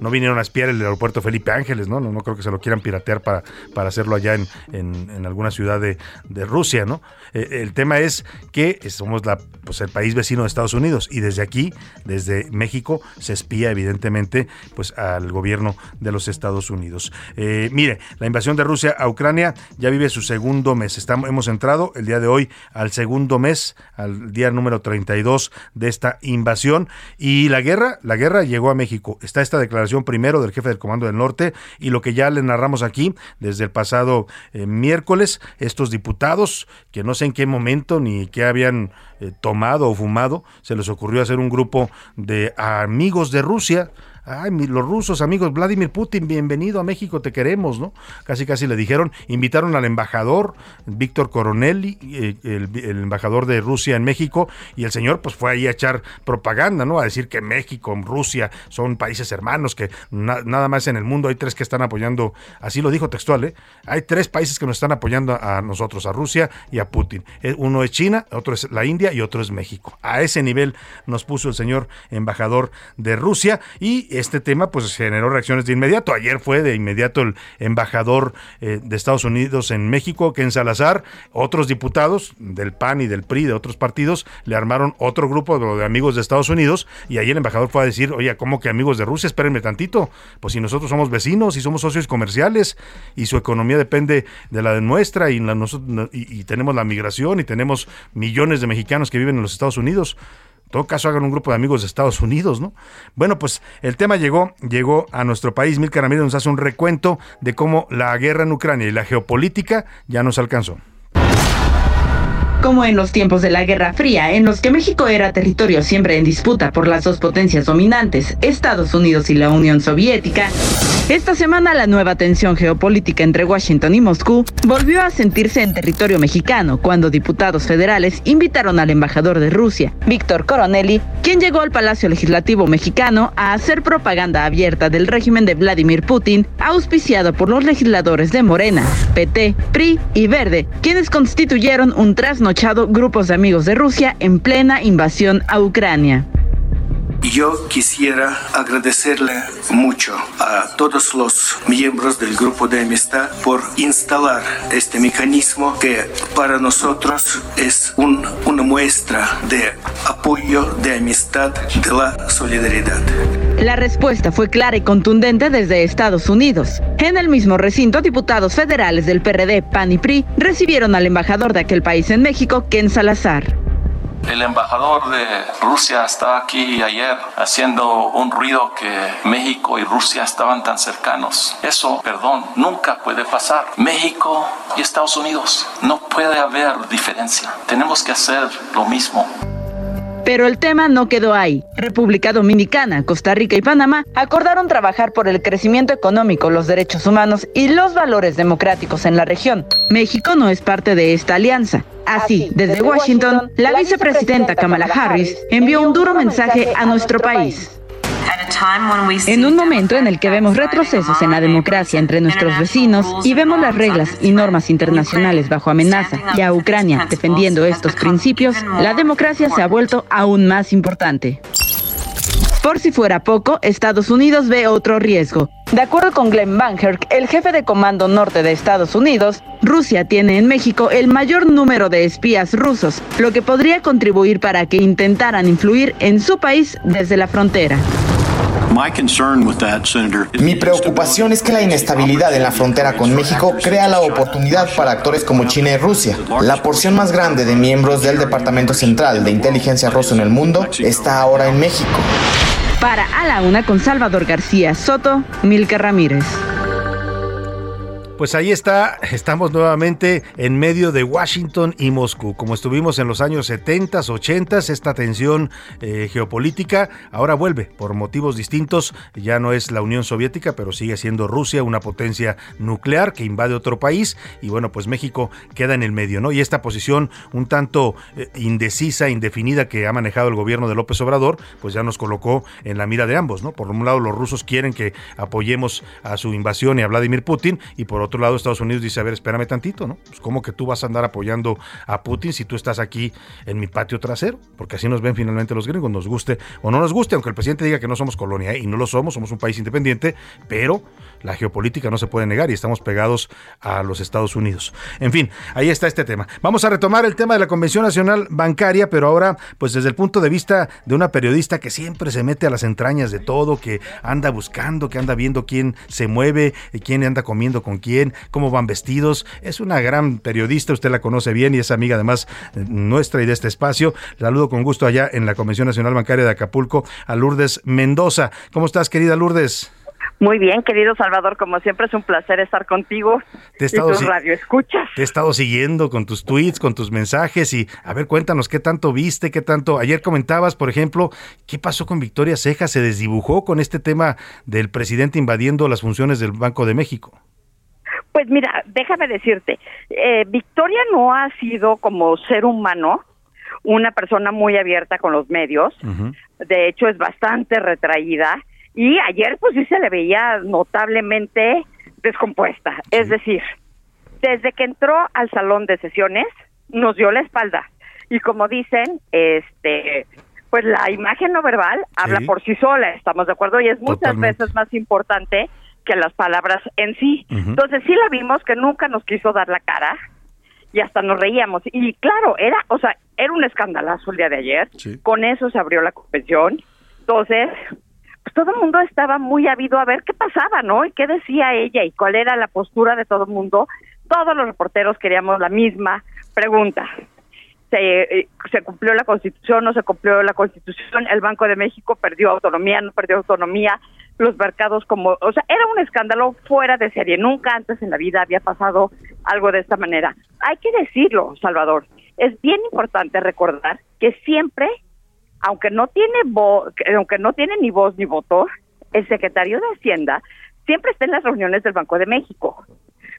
no vinieron a espiar el aeropuerto Felipe Ángeles, ¿no? No, no creo que se lo quieran piratear para, para hacerlo allá en, en, alguna ciudad de, de Rusia, ¿no? Eh, el tema es que somos la, pues el país vecino de Estados Unidos y desde aquí desde México se espía evidentemente pues al gobierno de los Estados Unidos. Eh, mire, la invasión de Rusia a Ucrania ya vive su segundo mes. Estamos, hemos entrado el día de hoy al segundo mes, al día número 32 de esta invasión y la guerra, la guerra llegó a México. Está esta declaración primero del jefe del Comando del Norte y lo que ya le narramos aquí desde el pasado eh, miércoles, estos diputados que no sé en qué momento ni qué habían eh, tomado o fumado, se les ocurrió hacer un grupo de amigos de Rusia ay, los rusos, amigos, Vladimir Putin, bienvenido a México, te queremos, ¿no? Casi, casi le dijeron, invitaron al embajador, Víctor Coronelli, eh, el, embajador de Rusia en México, y el señor pues fue ahí a echar propaganda, ¿no? A decir que México, Rusia son países hermanos, que nada más en el mundo hay tres que están apoyando, así lo dijo textual, ¿eh? Hay tres países que nos están apoyando a nosotros, a Rusia y a Putin. Eh, uno es China, otro es la India y otro es México. A ese nivel nos puso el señor embajador de Rusia y este tema pues generó reacciones de inmediato. Ayer fue de inmediato el embajador eh, de Estados Unidos en México, Ken Salazar, otros diputados del PAN y del PRI, de otros partidos, le armaron otro grupo de, amigos de Estados Unidos y ahí el embajador fue a decir, oye, ¿cómo que amigos de Rusia? Espérenme tantito, pues si nosotros somos vecinos y somos socios comerciales y su economía depende de la de nuestra y, y tenemos la migración y tenemos millones de mexicanos que viven en los Estados Unidos todo caso hagan un grupo de amigos de Estados Unidos, ¿no? Bueno, pues el tema llegó, llegó a nuestro país. Mil Ramírez nos hace un recuento de cómo la guerra en Ucrania y la geopolítica ya nos alcanzó. Como en los tiempos de la Guerra Fría, en los que México era territorio siempre en disputa por las dos potencias dominantes, Estados Unidos y la Unión Soviética, Esta semana la nueva tensión geopolítica entre Washington y Moscú volvió a sentirse en territorio mexicano cuando diputados federales invitaron al embajador de Rusia, Víctor Coronelli, quien llegó al Palacio Legislativo mexicano a hacer propaganda abierta del régimen de Vladimir Putin, auspiciado por los legisladores de Morena, PT, PRI y Verde, quienes constituyeron un trasnochado grupos de amigos de Rusia en plena invasión a Ucrania. Yo quisiera agradecerle mucho a todos los miembros del grupo de amistad por instalar este mecanismo que para nosotros es un- una muestra de apoyo, de amistad, de la solidaridad. La respuesta fue clara y contundente desde Estados Unidos. En el mismo recinto, diputados federales del PRD, PAN y PRI recibieron al embajador de aquel país en México, Ken Salazar. El embajador de Rusia estaba aquí ayer haciendo un ruido que México y Rusia estaban tan cercanos. Eso, perdón, nunca puede pasar. México y Estados Unidos, no puede haber diferencia. Tenemos que hacer lo mismo. Pero el tema no quedó ahí. República Dominicana, Costa Rica y Panamá acordaron trabajar por el crecimiento económico, los derechos humanos y los valores democráticos en la región. México no es parte de esta alianza. Así, desde Washington, la vicepresidenta Kamala Harris envió un duro mensaje a nuestro país. En un momento en el que vemos retrocesos en la democracia entre nuestros vecinos y vemos las reglas y normas internacionales bajo amenaza y a Ucrania defendiendo estos principios, la democracia se ha vuelto aún más importante. Por si fuera poco, Estados Unidos ve otro riesgo. De acuerdo con Glenn Banherk, el jefe de Comando Norte de Estados Unidos, Rusia tiene en México el mayor número de espías rusos, lo que podría contribuir para que intentaran influir en su país desde la frontera. Mi preocupación es que la inestabilidad en la frontera con México crea la oportunidad para actores como China y Rusia. La porción más grande de miembros del Departamento Central de Inteligencia ruso en el mundo está ahora en México. Para A la Una con Salvador García Soto, Milka Ramírez. Pues ahí está, estamos nuevamente en medio de Washington y Moscú. Como estuvimos en los años 70, 80, esta tensión eh, geopolítica ahora vuelve por motivos distintos. Ya no es la Unión Soviética, pero sigue siendo Rusia una potencia nuclear que invade otro país. Y bueno, pues México queda en el medio, ¿no? Y esta posición un tanto eh, indecisa, indefinida que ha manejado el gobierno de López Obrador, pues ya nos colocó en la mira de ambos, ¿no? Por un lado, los rusos quieren que apoyemos a su invasión y a Vladimir Putin, y por otro lado Estados Unidos dice, a ver, espérame tantito, ¿no? Pues cómo que tú vas a andar apoyando a Putin si tú estás aquí en mi patio trasero, porque así nos ven finalmente los gringos, nos guste o no nos guste, aunque el presidente diga que no somos colonia, ¿eh? y no lo somos, somos un país independiente, pero la geopolítica no se puede negar y estamos pegados a los Estados Unidos. En fin, ahí está este tema. Vamos a retomar el tema de la Convención Nacional Bancaria, pero ahora, pues desde el punto de vista de una periodista que siempre se mete a las entrañas de todo, que anda buscando, que anda viendo quién se mueve, quién anda comiendo con quién, cómo van vestidos. Es una gran periodista, usted la conoce bien y es amiga además nuestra y de este espacio. Saludo con gusto allá en la Convención Nacional Bancaria de Acapulco a Lourdes Mendoza. ¿Cómo estás, querida Lourdes? Muy bien, querido Salvador, como siempre es un placer estar contigo Te he y estado si- radio escuchas. Te he estado siguiendo con tus tweets, con tus mensajes y a ver, cuéntanos qué tanto viste, qué tanto. Ayer comentabas, por ejemplo, qué pasó con Victoria Ceja, se desdibujó con este tema del presidente invadiendo las funciones del Banco de México. Pues mira, déjame decirte, eh, Victoria no ha sido como ser humano una persona muy abierta con los medios, de hecho es bastante retraída y ayer pues sí se le veía notablemente descompuesta, es decir, desde que entró al salón de sesiones nos dio la espalda y como dicen, este pues la imagen no verbal habla Sí. por sí sola, estamos de acuerdo y es muchas Totalmente. veces más importante que las palabras en sí. Entonces sí la vimos que nunca nos quiso dar la cara y hasta nos reíamos. Y claro, era, o sea, era un escandalazo el día de ayer. Con eso se abrió la convención. Entonces, todo el mundo estaba muy ávido a ver qué pasaba, ¿no? Y qué decía ella y cuál era la postura de todo el mundo. Todos los reporteros queríamos la misma pregunta. Se, eh, se cumplió la constitución, no se cumplió la constitución, el Banco de México perdió autonomía, no perdió autonomía, los mercados como, o sea, era un escándalo fuera de serie, nunca antes en la vida había pasado algo de esta manera. Hay que decirlo, Salvador, es bien importante recordar que siempre, aunque no tiene vo- que- aunque no tiene ni voz ni voto, el secretario de Hacienda siempre está en las reuniones del Banco de México.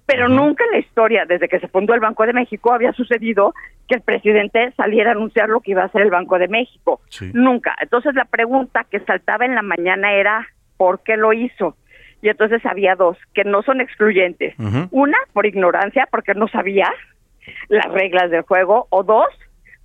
Pero nunca en la historia, desde que se fundó el Banco de México, había sucedido que el presidente saliera a anunciar lo que iba a hacer el Banco de México. Nunca. Entonces la pregunta que saltaba en la mañana era, ¿por qué lo hizo? Y entonces había dos, que no son excluyentes. Una, por ignorancia, porque no sabía las reglas del juego, o dos,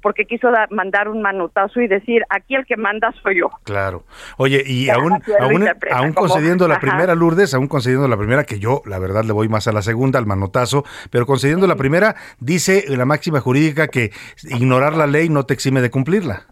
porque quiso da- mandar un manotazo y decir, aquí el que manda soy yo. Claro. Oye, y aún, aún, interpreta aún como- concediendo la Ajá. primera, Lourdes, aún concediendo la primera, que yo, la verdad, le voy más a la segunda, al manotazo, pero concediendo la primera, dice la máxima jurídica que ignorar la ley no te exime de cumplirla.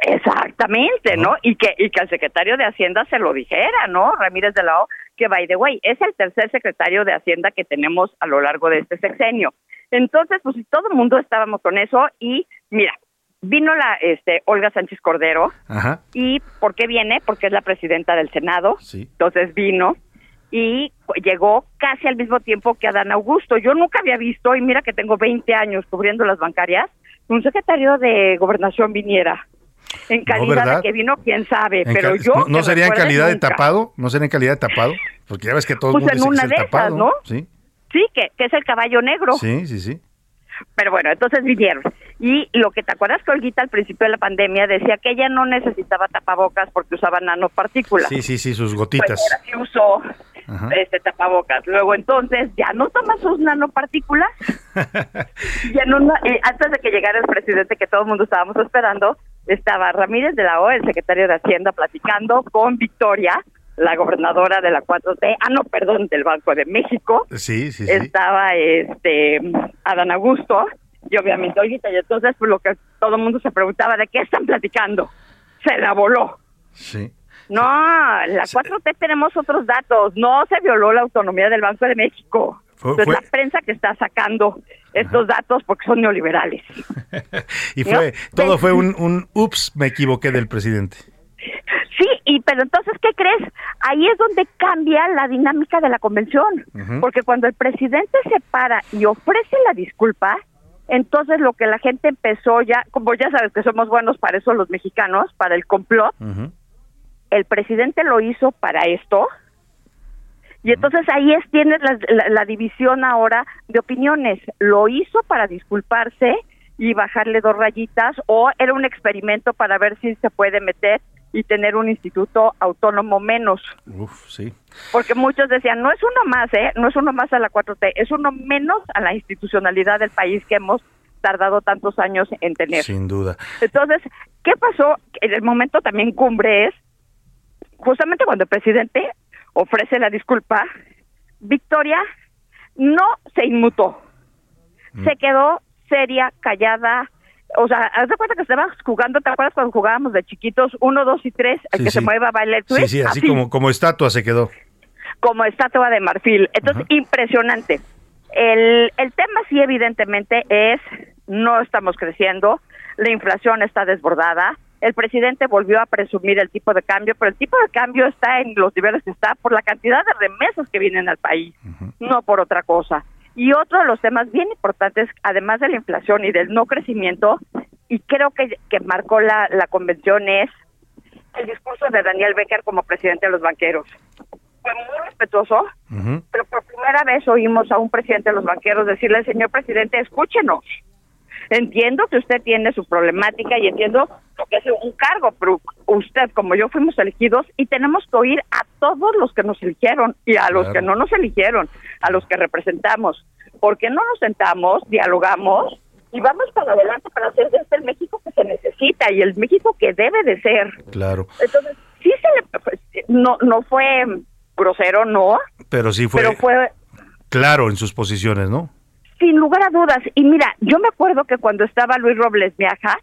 Exactamente, ¿no? Y que y que al secretario de Hacienda se lo dijera, ¿no? Ramírez de la O, que by the way, es el tercer secretario de Hacienda que tenemos a lo largo de este sexenio. Entonces, pues si todo el mundo estábamos con eso y mira, vino la este Olga Sánchez Cordero Ajá. y ¿por qué viene? Porque es la presidenta del Senado. Entonces vino y llegó casi al mismo tiempo que Adán Augusto. Yo nunca había visto, y mira que tengo 20 años cubriendo las bancarias, un secretario de gobernación viniera. En calidad de que vino, quién sabe, En pero yo... ¿No, sería en calidad de tapado? ¿No sería en calidad de tapado? Porque ya ves que todo el Pues mundo en dice que una de esas, tapado. ¿no? Sí, Sí, que, que es el caballo negro. sí, sí, sí. Pero bueno, entonces vinieron. Y lo que te acuerdas que Olguita al principio de la pandemia decía que ella no necesitaba tapabocas porque usaba nanopartículas. Sí, sí, sí, sus Pues gotitas. ahora sí usó Ajá. este tapabocas. Luego entonces ya no toma sus nanopartículas. y en una- eh, antes de que llegara el presidente que todo el mundo estábamos esperando, estaba Ramírez de la O, el secretario de Hacienda, platicando con Victoria, la gobernadora de la 4T, ah no, perdón, del Banco de México. Sí, sí, sí. Estaba este Adán Augusto y obviamente. Y entonces pues lo que todo el mundo se preguntaba, ¿de qué están platicando? Se la voló. Sí. No, la 4T tenemos otros datos. No se violó la autonomía del Banco de México. Fue- Entonces, fue- la prensa que está sacando estos datos porque son neoliberales. Y fue, todo fue un, un ups, me equivoqué del presidente. Y pero entonces, ¿qué crees? Ahí es donde cambia la dinámica de la convención. Porque cuando el presidente se para y ofrece la disculpa, entonces lo que la gente empezó ya, como ya sabes que somos buenos para eso los mexicanos, para el complot, el presidente lo hizo para esto. Y entonces ahí es tienes la, la- la división ahora de opiniones. ¿Lo hizo para disculparse y bajarle dos rayitas o era un experimento para ver si se puede meter y tener un instituto autónomo menos? Uf, sí. Porque muchos decían, no es uno más, ¿eh? No es uno más a la 4T, es uno menos a la institucionalidad del país que hemos tardado tantos años en tener. Sin duda. Entonces, ¿qué pasó? En el momento también cumbre es, justamente cuando el presidente ofrece la disculpa, Victoria no se inmutó, se quedó seria, callada, o sea, haz de cuenta que estabas jugando, ¿te acuerdas cuando jugábamos de chiquitos, uno, dos y tres, el Sí, que sí. se mueva baila el Sí, twist? sí, así, como, como estatua se quedó. como estatua de marfil. Entonces, impresionante. El, el tema sí, evidentemente, es no estamos creciendo, la inflación está desbordada, el presidente volvió a presumir el tipo de cambio, pero el tipo de cambio está en los niveles que está por la cantidad de remesas que vienen al país, no por otra cosa. Y otro de los temas bien importantes, además de la inflación y del no crecimiento, y creo que, que marcó la, la convención, es el discurso de Daniel Becker como presidente de los banqueros. Fue muy respetuoso, pero por primera vez oímos a un presidente de los banqueros decirle, señor presidente, escúchenos. Entiendo que usted tiene su problemática y entiendo lo que es un cargo, pero usted como yo fuimos elegidos y tenemos que oír a todos los que nos eligieron y a los Claro. que no nos eligieron, a los que representamos. porque no nos sentamos, dialogamos y vamos para adelante para hacer de este el México que se necesita y el México que debe de ser? Claro. Entonces, sí se le, pues, no, no fue grosero, no, Pero sí fue, pero fue claro en sus posiciones, ¿no? Sin lugar a dudas. Y mira, yo me acuerdo que cuando estaba Luis Robles Viaja,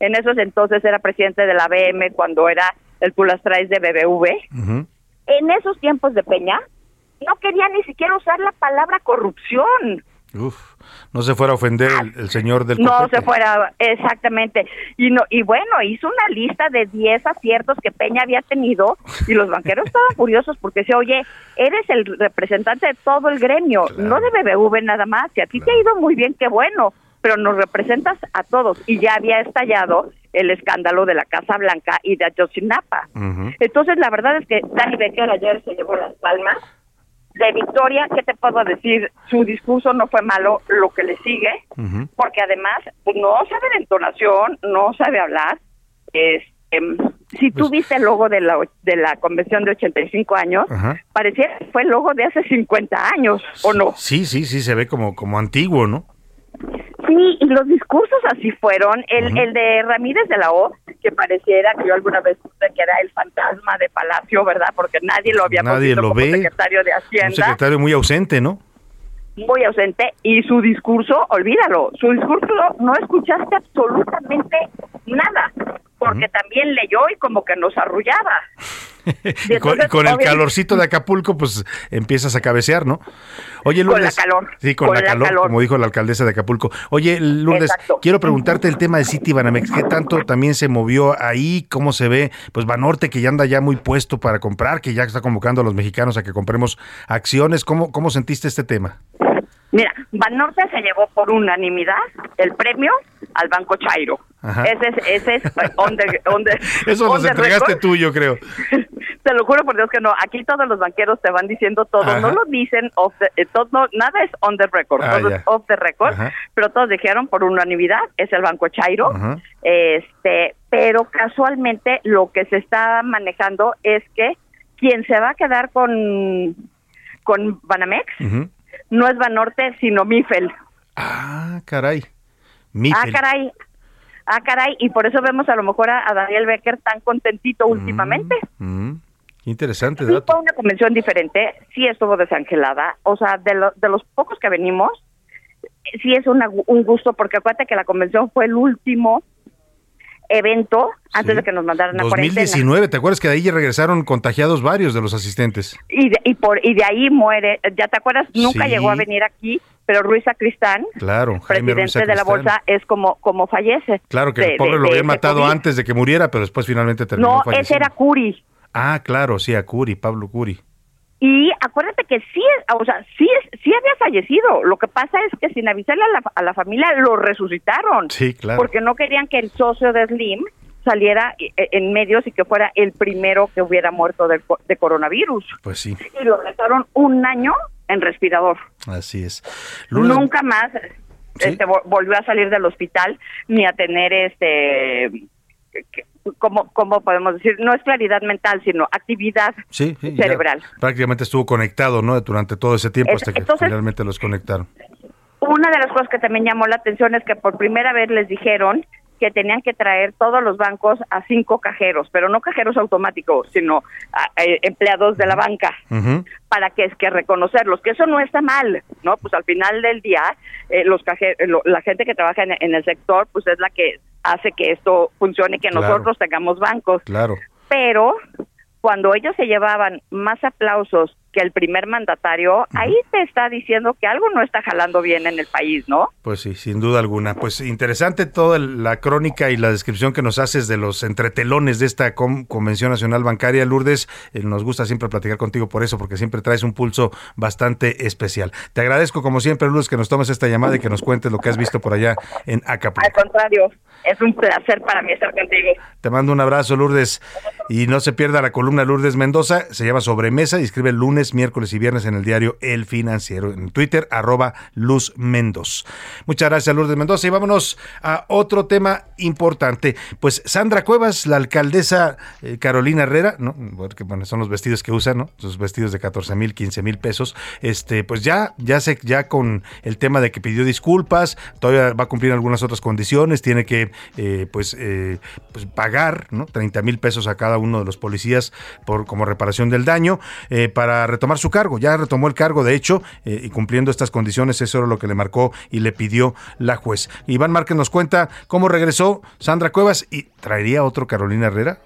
en esos entonces era presidente de la BM, cuando era el tú las traes de BBV, en esos tiempos de Peña, no quería ni siquiera usar la palabra corrupción. Uf, no se fuera a ofender el, el señor del No copete. se fuera, exactamente. Y no y bueno, hizo una lista de 10 aciertos que Peña había tenido y los banqueros estaban furiosos porque decía, oye, eres el representante de todo el gremio, no de BBV nada más. Si a ti te ha ido muy bien, qué bueno, pero nos representas a todos. Y ya había estallado el escándalo de la Casa Blanca y de Ayotzinapa. Entonces, la verdad es que Dani Becker ayer se llevó las palmas de Victoria, ¿qué te puedo decir? Su discurso no fue malo, lo que le sigue, porque además pues, no sabe de entonación, no sabe hablar. Este, si tú viste el logo de la, de la convención de 85 años, parecía que fue el logo de hace 50 años, ¿o no? Sí, sí, sí, se ve como, como antiguo, ¿no? Sí, y los discursos así fueron. El, el de Ramírez de la O, que pareciera que yo alguna vez puse que era el fantasma de Palacio, ¿verdad? Porque nadie lo había Nadie lo como ve. secretario de Un Hacienda. secretario muy ausente, ¿no? muy ausente y su discurso, olvídalo, su discurso no escuchaste absolutamente nada, porque también leyó y como que nos arrullaba. Y con, y con el calorcito de Acapulco, pues empiezas a cabecear, ¿no? Oye, Con Lourdes. la calor, Sí, con, con la, la calor, calor. como dijo la alcaldesa de Acapulco. Oye, Lourdes, Exacto. quiero preguntarte el tema de City Banamex. ¿Qué tanto también se movió ahí? ¿Cómo se ve? Pues Banorte, que ya anda ya muy puesto para comprar, que ya está convocando a los mexicanos a que compremos acciones. ¿Cómo, cómo sentiste este tema? Mira, Banorte se llevó por unanimidad el premio al Banco Chairo. Ajá. Ese es, ese es on the- on the- Eso the entregaste record. tú, yo creo. Te lo juro por Dios que no. Aquí todos los banqueros te van diciendo todo. Ajá. No lo dicen off the, eh, todo, no, nada es on the record, Ah, todo ya. es off the record. Ajá. Pero todos dijeron por unanimidad es el Banco Chairo. Este, pero casualmente lo que se está manejando es que quien se va a quedar con con Banamex. No es Banorte, sino Mifel. Ah, caray. Ah, Mifel. caray. Ah, caray. Y por eso vemos a lo mejor a, a Daniel Becker tan contentito últimamente. Mm, qué interesante Sí dato. fue una convención diferente, sí estuvo desangelada. O sea, de, lo- de los pocos que venimos, sí es una- un gusto, porque acuérdate que la convención fue el último evento antes de que nos mandaran a cuarentena. 2019, ¿te acuerdas que de ahí ya regresaron contagiados varios de los asistentes? Y de, y, por, y de ahí muere, ya te acuerdas, nunca Sí. llegó a venir aquí, pero Ruiz Sacristán, Claro, Jaime Ruiz presidente de la bolsa, es como, como fallece. Claro que de- el pobre de- lo ese matado COVID. antes de que muriera, pero después finalmente terminó No, ese era Curi. Ah, claro, sí, a Curi, Pablo Curi. Y acuérdate que sí, es- o sea, sí, sí había fallecido. Lo que pasa es que sin avisarle a la, a la familia lo resucitaron. Sí, claro. Porque no querían que el socio de Slim saliera eh, en medios y que fuera el primero que hubiera muerto de, de coronavirus. Pues sí, Y lo dejaron un año en respirador. así es. Nunca más este, vo- volvió a salir del hospital ni a tener este como como podemos decir no es claridad mental sino actividad sí, sí, cerebral prácticamente estuvo conectado, ¿no? Durante todo ese tiempo Es- hasta que entonces- finalmente los conectaron. Una de las cosas que también llamó la atención es que por primera vez les dijeron que tenían que traer todos los bancos a cinco cajeros, pero no cajeros automáticos, sino a- empleados de la banca, para que es que reconocerlos, que eso no está mal, ¿no? Pues al final del día, eh, los caje- eh, lo- la gente que trabaja en, en el sector, pues es la que hace que esto funcione, que Claro. nosotros tengamos bancos. Claro. Pero cuando ellos se llevaban más aplausos que el primer mandatario, ahí te está diciendo que algo no está jalando bien en el país, ¿no? Pues sí, sin duda alguna. Pues interesante toda la crónica y la descripción que nos haces de los entretelones de esta Convención Nacional Bancaria. Lourdes, eh, nos gusta siempre platicar contigo por eso, porque siempre traes un pulso bastante especial. Te agradezco como siempre, Lourdes, que nos tomes esta llamada y que nos cuentes lo que has visto por allá en Acapulco. Al contrario, es un placer para mí estar contigo. Te mando un abrazo, Lourdes. Y no se pierda la columna Lourdes Mendoza. Se llama Sobremesa y escribe miércoles y viernes en el diario El Financiero. En Twitter, arroba Luz Mendoz. Muchas gracias, Lourdes Mendoza. Y vámonos a otro tema importante. Pues Sandra Cuevas, la alcaldesa eh, Carolina Herrera, ¿no? Porque bueno, son los vestidos que usan, ¿no? Sus vestidos de 14 mil, 15 mil pesos. Este, pues ya, ya se, ya con el tema de que pidió disculpas, todavía va a cumplir algunas otras condiciones, tiene que eh, pues, eh, pues pagar, ¿no? 30 mil pesos a cada uno de los policías por como reparación del daño para retomar su cargo. Ya retomó el cargo, de hecho, eh, y cumpliendo estas condiciones, eso era lo que le marcó y le pidió la juez. Iván Márquez nos cuenta cómo regresó Sandra Cuevas y traería otro Carolina Herrera,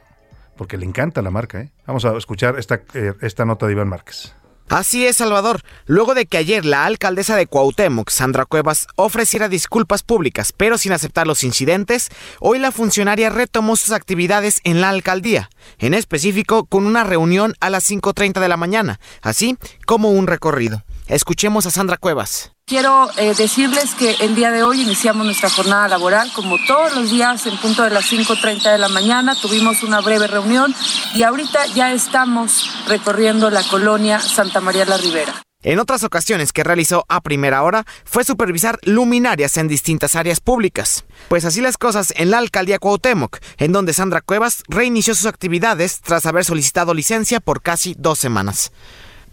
porque le encanta la marca. ¿eh? Vamos a escuchar esta, eh, esta nota de Iván Márquez. Así es, Salvador. Luego de que ayer la alcaldesa de Cuauhtémoc, Sandra Cuevas, ofreciera disculpas públicas, pero sin aceptar los incidentes, hoy la funcionaria retomó sus actividades en la alcaldía, en específico con una reunión a las 5.30 de la mañana, así como un recorrido. Escuchemos a Sandra Cuevas. Quiero eh, decirles que el día de hoy iniciamos nuestra jornada laboral como todos los días en punto de las 5.30 de la mañana. Tuvimos una breve reunión y ahorita ya estamos recorriendo la colonia Santa María la Ribera. En otras ocasiones que realizó a primera hora fue supervisar luminarias en distintas áreas públicas. Pues así las cosas en la alcaldía Cuauhtémoc, en donde Sandra Cuevas reinició sus actividades tras haber solicitado licencia por casi dos semanas.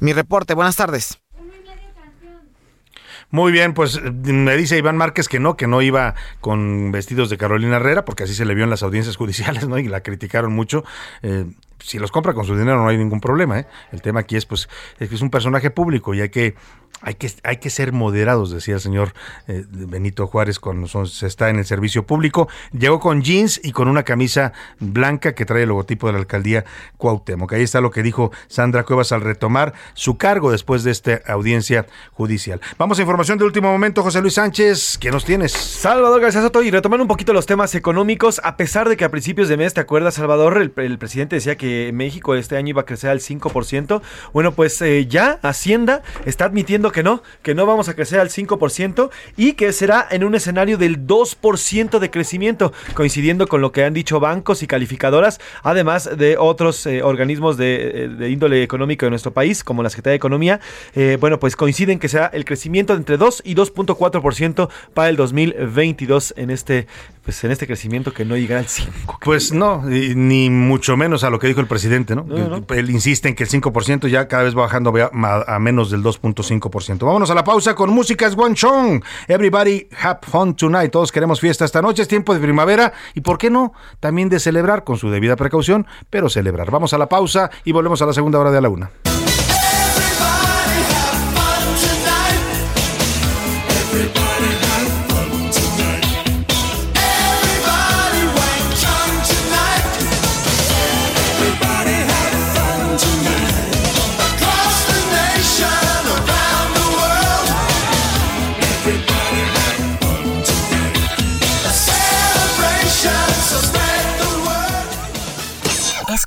Mi reporte, buenas tardes. Muy bien, pues me dice Iván Márquez que no, que no iba con vestidos de Carolina Herrera, porque así se le vio en las audiencias judiciales, ¿no? Y la criticaron mucho. Eh, si los compra con su dinero no hay ningún problema, ¿eh? El tema aquí es, pues, es que es un personaje público y hay que hay que, hay que ser moderados, decía el señor eh, Benito Juárez cuando se está en el servicio público. Llegó con jeans y con una camisa blanca que trae el logotipo de la alcaldía Cuauhtémoc. Ahí está lo que dijo Sandra Cuevas al retomar su cargo después de esta audiencia judicial. Vamos a información de último momento, José Luis Sánchez. ¿Qué nos tienes? Salvador García Soto, y retomando un poquito los temas económicos, a pesar de que a principios de mes, ¿te acuerdas, Salvador? El, el presidente decía que México este año iba a crecer al 5%. Bueno, pues eh, ya Hacienda está admitiendo que no, que no vamos a crecer al 5% y que será en un escenario del 2% de crecimiento, coincidiendo con lo que han dicho bancos y calificadoras, además de otros eh, organismos de, índole económico de nuestro país, como la Secretaría de Economía. Eh, bueno, pues coinciden que será el crecimiento de entre 2 y 2.4% para el 2022 en este pues en este crecimiento que no llega al 5. Pues no, ni mucho menos a lo que dijo el presidente, ¿no? Él insiste en que el 5% ya cada vez va bajando a menos del 2.5%. Vámonos a la pausa con músicas Chong. Everybody have fun tonight. Todos queremos fiesta esta noche, es tiempo de primavera y por qué no, también de celebrar con su debida precaución, pero celebrar. Vamos a la pausa y volvemos a la segunda hora de la una.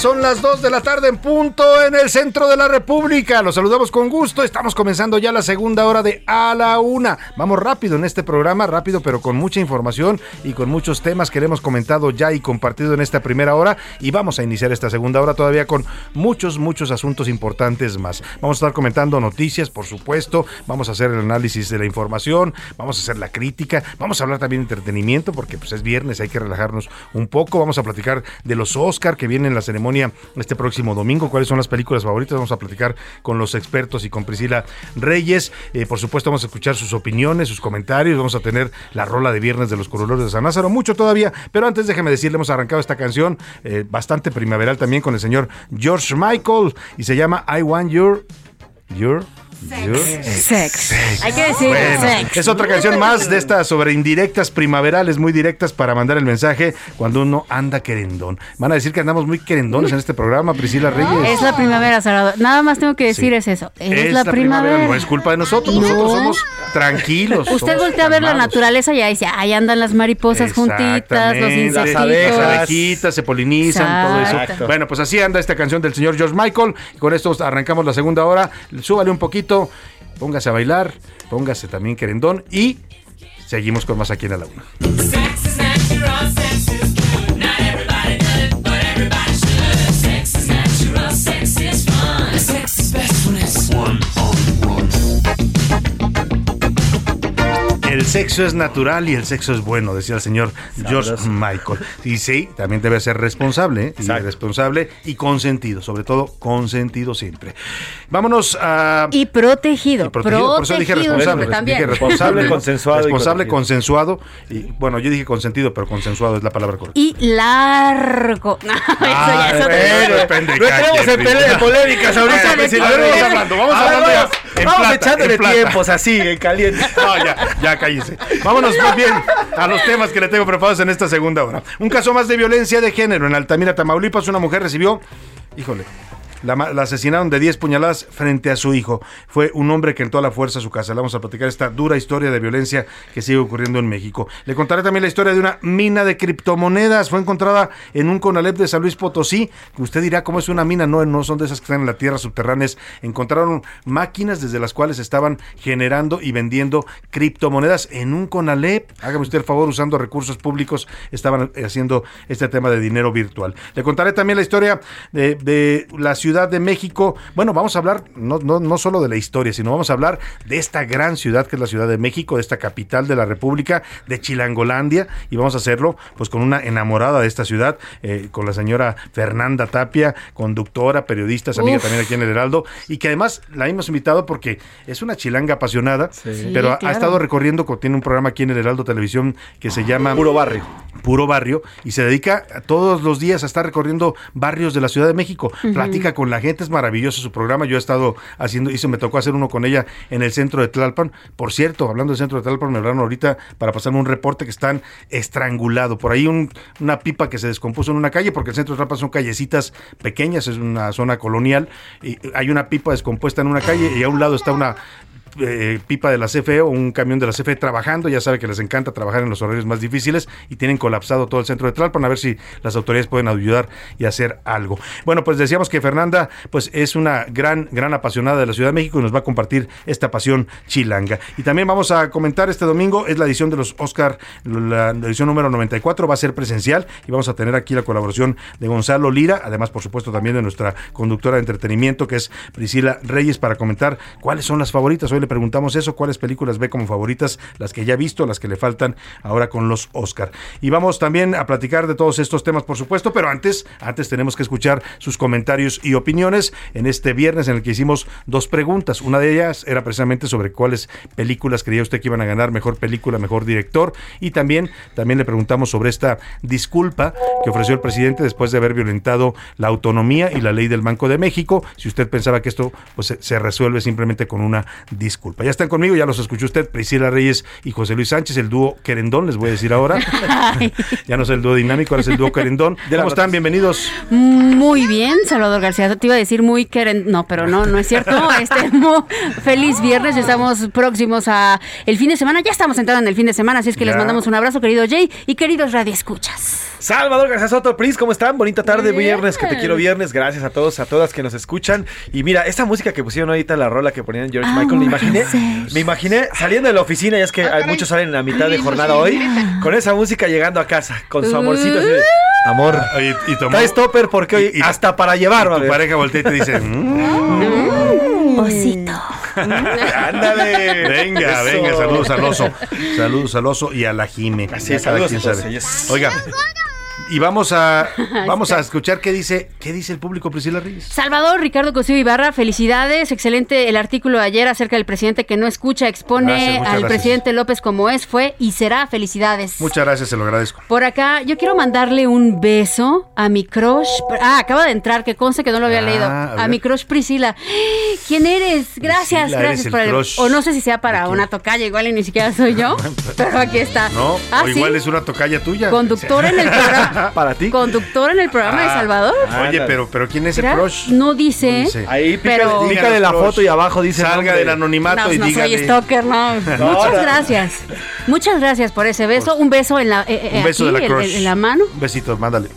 Son las 2 de la tarde en punto en el centro de la República. Los saludamos con gusto. Estamos comenzando ya la segunda hora de A la Una. Vamos rápido en este programa, rápido pero con mucha información y con muchos temas que le hemos comentado ya y compartido en esta primera hora. Y vamos a iniciar esta segunda hora todavía con muchos, muchos asuntos importantes más. Vamos a estar comentando noticias, por supuesto. Vamos a hacer el análisis de la información. Vamos a hacer la crítica. Vamos a hablar también de entretenimiento porque pues es viernes, hay que relajarnos un poco. Vamos a platicar de los Oscar que viene en la ceremonia este próximo domingo. ¿Cuáles son las películas favoritas? Vamos a platicar con los expertos y con Priscila Reyes. Eh, por supuesto, vamos a escuchar sus opiniones, sus comentarios. Vamos a tener la rola de viernes de los Corolores de San Lázaro. Mucho todavía, pero antes déjeme decirle, hemos arrancado esta canción eh, bastante primaveral también con el señor George Michael y se llama I Want Your, Your Sex. Hay que decir Bueno, sex. es otra canción más de estas sobre indirectas primaverales, muy directas para mandar el mensaje cuando uno anda querendón. Van a decir que andamos muy querendones en este programa, Priscila Reyes. Es la primavera, Salvador. Nada más tengo que decir es eso. Es, la primavera. No es culpa de nosotros, nosotros somos tranquilos. Usted somos voltea a ver la naturaleza y ahí dice, ahí andan las mariposas juntitas, los Exactamente, Las insectitos. abejitas se polinizan, todo eso. Bueno, pues así anda esta canción del señor George Michael. Con esto arrancamos la segunda hora. Súbale un poquito, póngase a bailar, póngase también querendón y seguimos con más aquí en la laguna. El sexo es natural y el sexo es bueno, decía el señor George Michael. Y sí, también debe ser responsable, ¿eh? y responsable y consentido, sobre todo consentido siempre. Vámonos a Y protegido. y protegido, por eso dije protegido, responsable, también. dije responsable, consensuado responsable, protegido. consensuado y bueno, yo dije consentido, pero consensuado es la palabra correcta. Y largo. No, eso ya es otro depende No en pelea de polémicas ahorita, vamos hablando, vamos hablando ya vamos- en vamos plata, echándole tiempos así, en caliente. No, ya, ya cállese. Vámonos más bien a los temas que le tengo preparados en esta segunda hora. Un caso más de violencia de género. En Altamira, Tamaulipas, una mujer recibió, híjole, la, asesinaron de 10 puñaladas frente a su hijo. Fue un hombre que entró a la fuerza a su casa. Le vamos a platicar esta dura historia de violencia que sigue ocurriendo en México. Le contaré también la historia de una mina de criptomonedas. Fue encontrada en un Conalep de San Luis Potosí. Usted dirá, ¿cómo es una mina? No, no son de esas que están en la tierra subterráneas. Encontraron máquinas desde las cuales estaban generando y vendiendo criptomonedas en un Conalep. Hágame usted el favor, usando recursos públicos, estaban haciendo este tema de dinero virtual. Le contaré también la historia de, de la Ciudad de México. Bueno, vamos a hablar no, no, no solo de la historia, sino vamos a hablar de esta gran ciudad que es la Ciudad de México, de esta capital de la República, de Chilangolandia, y vamos a hacerlo pues con una enamorada de esta ciudad, eh, con la señora Fernanda Tapia, conductora, periodista, es amiga Uf. también aquí en el Heraldo, y que además la hemos invitado porque es una chilanga apasionada, pero ha- ha claro. estado recorriendo, co- tiene un programa aquí en el Heraldo Televisión que se llama Puro barrio. Puro Barrio y se dedica todos los días a estar recorriendo barrios de la Ciudad de México. Platica con la gente, es maravilloso su programa. Yo he estado haciendo, hizo, me tocó hacer uno con ella en el centro de Tlalpan. Por cierto, hablando del centro de Tlalpan, me hablaron ahorita para pasarme un reporte que están estrangulados. Por ahí un- una pipa que se descompuso en una calle, porque el centro de Tlalpan son callecitas pequeñas, es una zona colonial. Y hay una pipa descompuesta en una calle y a un lado está una eh, pipa de la CFE o un camión de la CFE trabajando. Ya sabe que les encanta trabajar en los horarios más difíciles y tienen colapsado todo el centro de Tlalpan. A ver si las autoridades pueden ayudar y hacer algo. Bueno, pues decíamos que Fernanda pues es una gran, gran apasionada de la Ciudad de México y nos va a compartir esta pasión chilanga. Y también vamos a comentar este domingo, es la edición de los Oscar, la, edición número 94, va a ser presencial y vamos a tener aquí la colaboración de Gonzalo Lira, además por supuesto también de nuestra conductora de entretenimiento que es Priscila Reyes para comentar cuáles son las favoritas. Hoy le preguntamos eso, cuáles películas ve como favoritas, las que ya ha visto, las que le faltan ahora con los Oscar. Y vamos también a platicar de todos estos temas, por supuesto, pero antes, antes tenemos que escuchar sus comentarios y opiniones en este viernes en el que hicimos dos preguntas. Una de ellas era precisamente sobre cuáles películas creía usted que iban a ganar mejor película, mejor director. Y también, también le preguntamos sobre esta disculpa que ofreció el presidente después de haber violentado la autonomía y la ley del Banco de México. Si usted pensaba que esto pues, se, se resuelve simplemente con una disculpa. Ya están conmigo, ya los escuchó usted, Priscila Reyes y José Luis Sánchez, el dúo Querendón, les voy a decir ahora. ya no es el dúo dinámico, ahora es el dúo Querendón. ¿Cómo están? Bienvenidos. Muy bien, Salvador García. Te iba a decir muy queren... No, pero no, no es cierto. Este, feliz viernes. Ya estamos próximos a el fin de semana. Ya estamos entrando en el fin de semana, así es que les mandamos un abrazo, querido Jay y queridos Radio Escuchas. Salvador García Soto, Pris, ¿cómo están? Bonita tarde, viernes, que te quiero viernes. Gracias a todos, a todas que nos escuchan. Y mira, esa música que pusieron ahorita, la rola que ponían George Michael, me imaginé, me imaginé saliendo de la oficina, y es que hay muchos salen a mitad de jornada hoy, con esa música llegando a casa, con su amorcito así de, amor. Y, y tomó- Traes topper porque hoy hasta para llevar, va a tu pareja voltea y te dice, "Mm". Osito. Ándale. Venga, Eso. venga, saludos al oso. Saludos al oso y a la Jime. Así es, saludos quien sabe. Oiga. Y vamos a vamos a escuchar qué dice qué dice el público Priscila Reyes. Salvador Ricardo Cosío Ibarra, felicidades, excelente el artículo de ayer acerca del presidente que no escucha, expone Gracias, al gracias. presidente López como es, fue y será, felicidades. Muchas gracias, se lo agradezco. Por acá, yo quiero mandarle un beso a mi crush. Ah, acaba de entrar, que conste que no lo había Ah, leído. a mi crush Priscila. ¿Quién eres? Gracias, Priscila, gracias el por el. crush. O no sé si sea para una tocaya, igual y ni siquiera soy yo. pero aquí está. No, Ah, o ¿sí? igual es una tocaya tuya. Conductor en el programa. Para ti. Conductor en el programa de Ah, Salvador. Oye, pero pero quién es el crush? No dice. No dice. Ahí pero Dígale la foto y abajo dice salga del anonimato No, y no dígale. soy stalker, no. Muchas gracias. Muchas gracias por ese beso. Un beso en la, eh, eh, Un beso aquí, de la en- crush. en la mano. Un besito, mándale.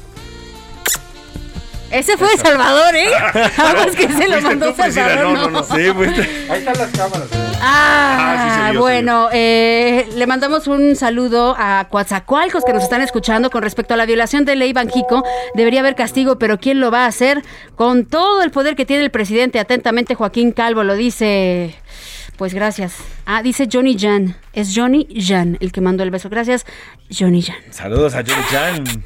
Ese fue Salvador, ¿eh? Aguas que se lo mandó Salvador. no, no, no. Sí, fuiste. Ahí están las cámaras. Ah, Ah, sí, bueno, eh, le mandamos un saludo a Coatzacoalcos que nos están escuchando con respecto a la violación de ley Banjico. Debería haber castigo, pero ¿quién lo va a hacer? Con todo el poder que tiene el presidente, atentamente Joaquín Calvo lo dice. Pues gracias. Ah, dice Johnny Jan. Es Johnny Jan el que mandó el beso. Gracias, Johnny Jan. Saludos a Johnny Chan.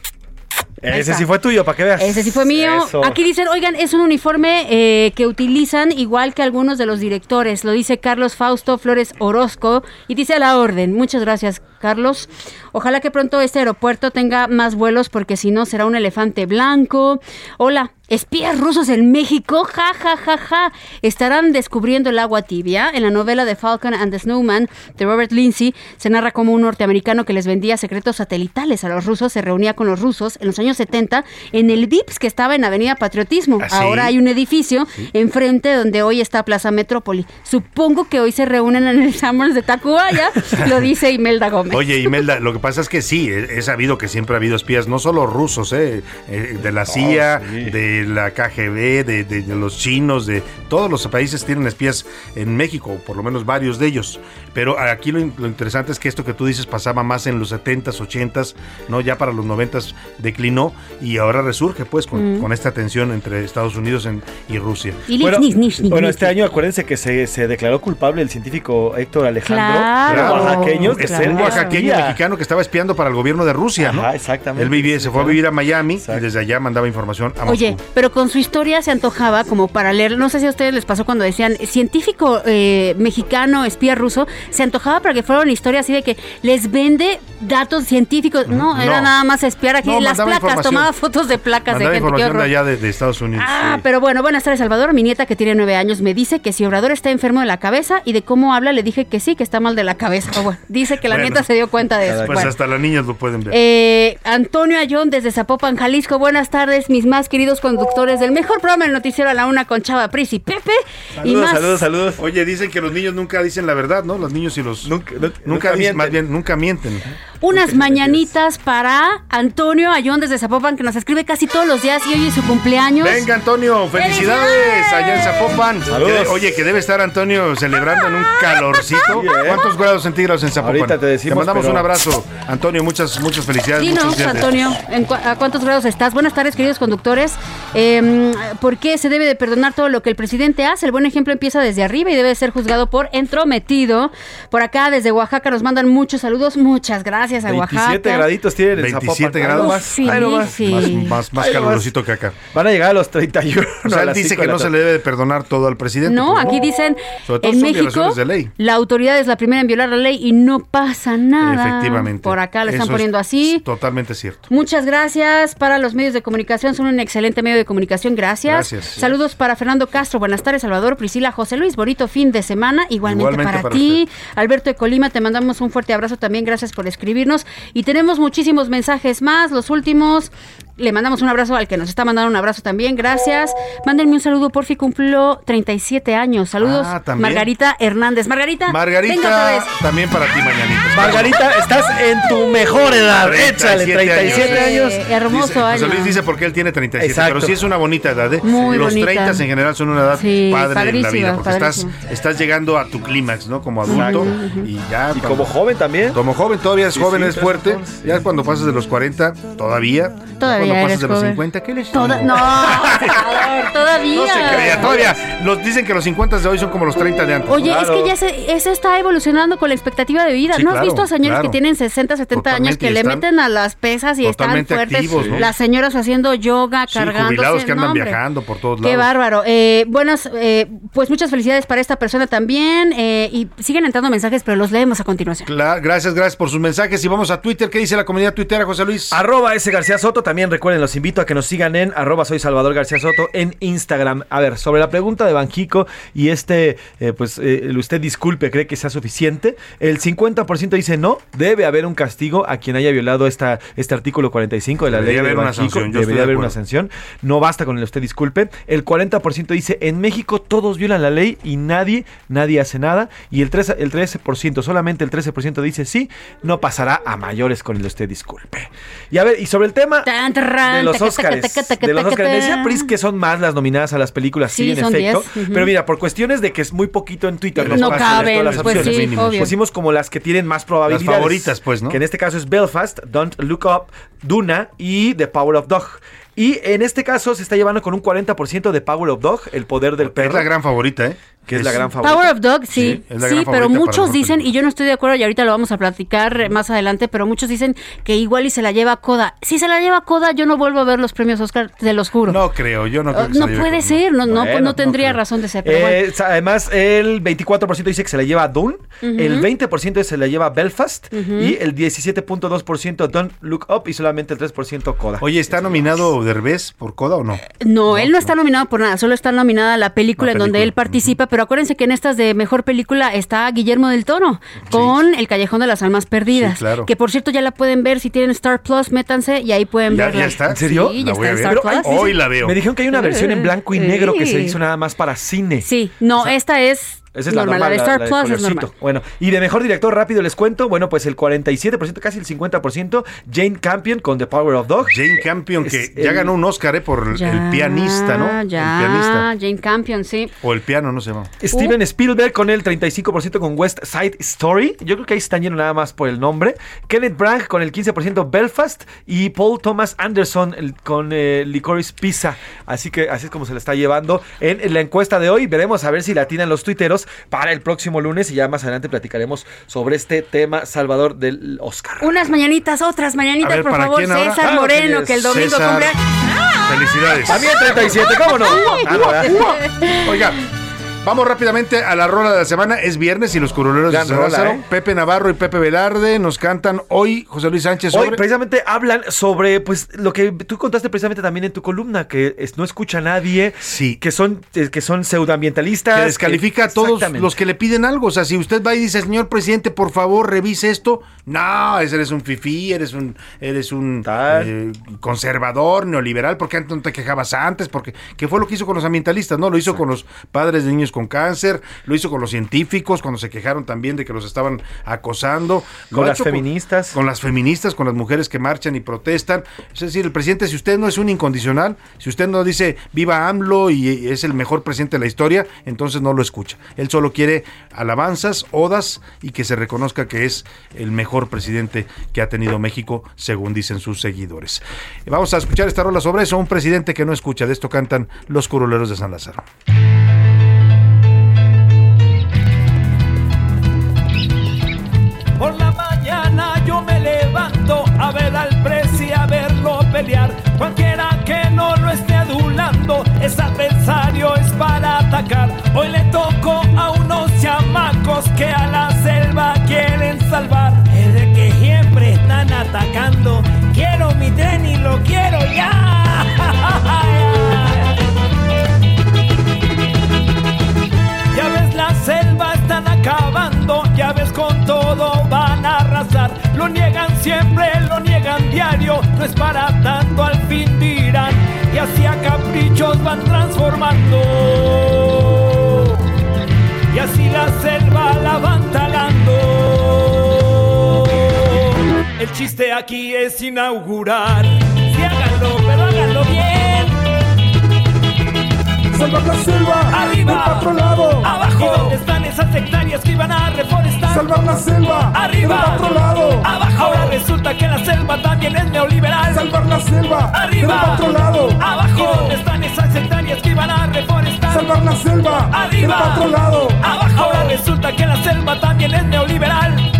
Ahí Ese está. sí fue tuyo, para que veas. Ese sí fue mío. Eso. Aquí dicen, oigan, es un uniforme eh, que utilizan igual que algunos de los directores. Lo dice Carlos Fausto Flores Orozco y dice a la orden. Muchas gracias, Carlos. Ojalá que pronto este aeropuerto tenga más vuelos porque si no será un elefante blanco. Hola, espías rusos en México. Ja, ja, ja, ja. Estarán descubriendo el agua tibia. En la novela de Falcon and the Snowman de Robert Lindsay se narra como un norteamericano que les vendía secretos satelitales a los rusos se reunía con los rusos en los años 70 en el VIPS que estaba en Avenida Patriotismo. ¿Ah, sí? Ahora hay un edificio enfrente donde hoy está Plaza Metrópoli. Supongo que hoy se reúnen en el Summers de Tacubaya, lo dice Imelda Gómez. Oye, Imelda, lo que pasa es que sí, he sabido que siempre ha habido espías, no solo rusos, eh, eh, de la CIA, de la KGB, de, de- de los chinos, de todos los países tienen espías en México, por lo menos varios de ellos. Pero aquí lo, in- lo interesante es que esto que tú dices pasaba más en los 70s, 80s, ¿no? ya para los 90s declinó y ahora resurge pues con, Mm. con esta tensión entre Estados Unidos en- y Rusia. Y Bueno, Nish, Nish, Nish, bueno, este año acuérdense que se, se declaró culpable el científico Héctor Alejandro, Claro, oaxaqueño, de claro. ser oaxaqueño mexicano que estaba espiando para el gobierno de Rusia, ¿no? exactamente. Él vivía, se fue a vivir a Miami y desde allá mandaba información a Moscú. Oye, pero con su historia se antojaba como para leer, no sé si a ustedes les pasó cuando decían científico eh, mexicano, espía ruso, se antojaba para que fuera una historia así de que les vende datos científicos. No, era no. nada más espiar aquí No, las placas, tomaba fotos de placas mandaba de gente. información de allá de, de Estados Unidos. Ah, sí. pero bueno, buenas tardes, Salvador. Mi nieta que tiene nueve años me dice que si Obrador está enfermo de la cabeza y de cómo habla, le dije que sí, que está mal de la cabeza. Pero bueno, dice que la Bueno, nieta se dio cuenta de eso. Pues Bueno. hasta las niñas lo pueden ver. Eh, Antonio Ayón desde Zapopan, Jalisco. Buenas tardes, mis más queridos conductores del mejor programa del noticiero a la una con Chava Pris y Pepe. y más. saludos. Oye, dicen que los niños nunca dicen la verdad, ¿no? Los niños y los... Nunca, nunca, dicen, mienten. más bien, nunca mienten. Unas mañanitas para Antonio Ayón desde Zapopan, que nos escribe casi todos los días y hoy es su cumpleaños. Venga, Antonio, felicidades allá en Zapopan. Saludos. Que- Oye, que debe estar Antonio celebrando en un calorcito. ¿Cuántos grados centígrados en Zapopan? Ahorita te decimos, mandamos pero- un abrazo. Antonio, muchas, muchas felicidades. De- Antonio, ¿en cu- ¿a cuántos grados estás? Buenas tardes, queridos conductores. Eh, ¿Por qué se debe de perdonar todo lo que el presidente hace? El buen ejemplo empieza desde arriba y debe ser juzgado por entrometido. Por acá, desde Oaxaca, nos mandan muchos saludos. Muchas gracias a 27 Oaxaca. graditos tienen en 27 Zapopan. grados. Nomás, Sí, sí. Más, más, más calurosito que acá. Van a llegar a los 31. O sea, él dice que no se le debe de perdonar todo al presidente. No, pues, aquí dicen, Sobre todo en son México, violaciones de ley. la autoridad es la primera en violar la ley y no pasa nada. Efectivamente. Por acá lo están es poniendo así. Totalmente cierto. Muchas gracias para los medios de comunicación, son un excelente medio de comunicación, gracias. Gracias. Saludos para Fernando Castro, buenas tardes, Salvador, Priscila, José Luis, bonito fin de semana, igualmente, Igualmente para, para ti. Alberto de Colima, te mandamos un fuerte abrazo también, gracias por escribirnos. Y tenemos muchísimos mensajes más, los últimos. Le mandamos un abrazo al que nos está mandando un abrazo también, gracias. Mándenme un saludo, por fin cumplo 37 años. Saludos, Ah. Margarita Hernández. Margarita, venga otra Margarita, vez. también para ti, Mañanita. Margarita, estás en tu mejor edad. Échale, 37 años. Eh, hermoso Dice- año. José Luis dice porque él tiene 37, Exacto. pero sí es una bonita edad. ¿eh? Muy Los bonita. 30 en general son una edad Sí, padre en la vida, porque estás, llegando a tu clímax, ¿no? Como adulto Exacto. y ya. Y como joven también. Como joven todavía es Sí, joven sí, es fuerte. Ya cuando pasas de los 40, todavía. Todavía Cuando pasas de los joven. 50, ¿qué les Toda- no, todavía. No se crea, todavía. Los, dicen que los 50 de hoy son como los 30 de antes. Oye, es que ya se, eso está evolucionando con la expectativa de vida. Sí, ¿No has visto señores claro. que tienen 60, 70 años que le meten a las pesas y están fuertes? activos, ¿no? Las señoras haciendo yoga, Sí, cargándose. jubilados que andan no, viajando por todos Qué lados. bárbaro. Eh, buenas, eh, pues muchas felicidades para esta persona también. eh, y siguen entrando mensajes, pero los leemos a continuación. Cla- gracias, gracias por sus mensajes. Y vamos a Twitter. ¿Qué dice la comunidad tuitera, José Luis? Arroba ese García Soto. También recuerden, los invito a que nos sigan en arroba soy Salvador García Soto en Instagram. A ver, sobre la pregunta de Banjico y este, eh, pues eh, usted disculpe, cree que sea suficiente. El 50% dice no, debe haber un castigo a quien haya violado esta, este artículo 45 de la Debería ley de haber una sanción, yo Debería de haber una sanción. No basta con el usted disculpe. El 40% dice en México todos violan la ley y nadie, nadie hace nada. Y el 13%, el 13% solamente el 13% dice sí, no pasará a mayores con el usted disculpe. Y a ver, y sobre el tema de los Oscars. De los. Me decía. Pris que son más las nominadas a las películas, sí, Sí, en efecto. 10, ujú. Pero mira, por cuestiones de que es muy poquito en Twitter, No pasan caben, todas las pues opciones. Pusimos como las que tienen más probabilidades. Las favoritas, pues, ¿no? Que en este caso es Belfast, Don't Look Up, Duna y The Power of Dog. Y en este caso se está llevando con un 40% de Power of Dog, el poder del perro. Es la gran favorita, ¿eh? Que es, la gran favorita. Power of Dog, sí, Sí, es la sí, gran pero muchos dicen, y yo no estoy de acuerdo, y ahorita lo vamos a platicar más adelante, pero muchos dicen que igual y se la lleva Coda. Si se la lleva Coda, yo no vuelvo a ver los premios Oscar, te los juro. No creo, yo no creo Uh, que se no la puede ser, no, no, Bueno, no tendría no razón de ser, pero Eh, bueno. Además, el 24% dice que se la lleva a Dune, Ujú. el 20% se la lleva a Belfast Ujú. y el 17.2% Don't Look Up y solamente el 3% Coda. Oye, ¿está nominado Derbez por Coda o no? No, él no está nominado por nada, solo está nominada la película La en donde él participa, pero acuérdense que en estas de mejor película está Guillermo del Toro con El Callejón de las Almas Perdidas, Sí, claro. que por cierto ya la pueden ver si tienen Star Plus, métanse y ahí pueden ¿Ya- verla. ya está? ¿En serio? Sí, La ya voy está a ver. Star Pero, Plus. ay, Hoy la veo. Me dijeron que hay una versión en blanco y negro que se hizo nada más para cine. Sí, no, esta es Esa es la normal, normal, la de la- Star la de Plus es colorcito. normal. Bueno, y de mejor director rápido les cuento, bueno, pues el 47%, casi el 50%, Jane Campion con The Power of Dog. Jane Campion, que Es ya el- ganó un Oscar ¿eh? por el- Ya, el pianista, ¿no? Ya, El pianista. Jane Campion, sí. O el piano, no sé. llama. Steven Spielberg con el 35% con West Side Story. Yo creo que ahí están llenos nada más por el nombre. Kenneth Branagh con el 15% Belfast. Y Paul Thomas Anderson el- con eh, Licorice Pizza. Así que así es como se le está llevando en, en la encuesta de hoy. Veremos a ver si la atinan los tuiteros para el próximo lunes. Y ya más adelante platicaremos sobre este tema, Salvador del Oscar. Unas mañanitas, otras mañanitas, ver, por ¿para favor? César Claro, Moreno, que el domingo César. cumple. Felicidades. También 37, ¿cómo no? Ah. Oiga, vamos rápidamente a la rola de la semana. Es viernes y los curuleros de Gran San rola, Lázaro, ¿eh? Pepe Navarro y Pepe Velarde nos cantan hoy José Luis Sánchez Hoy sobre... precisamente hablan sobre pues lo que tú contaste precisamente también en tu columna, que es- no escucha a nadie, Sí. que son, eh, que son pseudoambientalistas. que descalifica a todos los que le piden algo. O sea, si usted va y dice, señor presidente, por favor, revise esto. No, ese eres un fifí, eres un, eres un eh, conservador, neoliberal, porque antes no te quejabas antes, porque que fue lo que hizo con los ambientalistas, ¿no? Lo hizo con los padres de niños con cáncer, lo hizo con los científicos, cuando se quejaron también de que los estaban acosando. Con las feministas. Con las feministas, con las mujeres que marchan y protestan. Es decir, el presidente, si usted no es un incondicional, si usted no dice viva AMLO y es el mejor presidente de la historia, entonces no lo escucha. Él solo quiere alabanzas, odas y que se reconozca que es el mejor presidente que ha tenido México, según dicen sus seguidores. Vamos a escuchar esta rola sobre eso. Un presidente que no escucha. De esto cantan los curuleros de San Lázaro. Levanto a ver al presi, a verlo pelear. Cualquiera que no lo esté adulando es adversario, es para atacar. Hoy le Lo niegan siempre, lo niegan diario, no es para tanto al fin dirán. Y así a caprichos van transformando. Y así la selva la van talando. El chiste aquí es inaugurar. Sí, háganlo, pero háganlo bien. Salvar la selva. Arriba. Del otro lado. Abajo. Ahora resulta que la selva también es neoliberal. Salvar la selva. Arriba. Del otro lado. Abajo. Están esas hectáreas que iban a reforestar? Salvar la selva. Arriba. Del otro lado. Abajo. Ahora resulta que la selva también es neoliberal.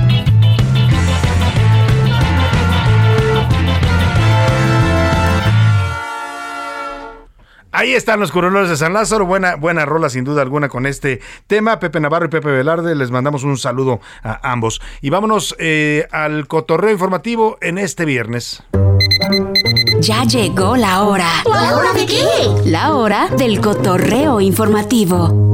Ahí están los curuleros de San Lázaro. Buena, buena rola, sin duda alguna, con este tema. Pepe Navarro y Pepe Velarde, les mandamos un saludo a ambos. Y vámonos eh, al cotorreo informativo en este viernes. Ya llegó la hora. ¿La hora de qué? La hora del cotorreo informativo.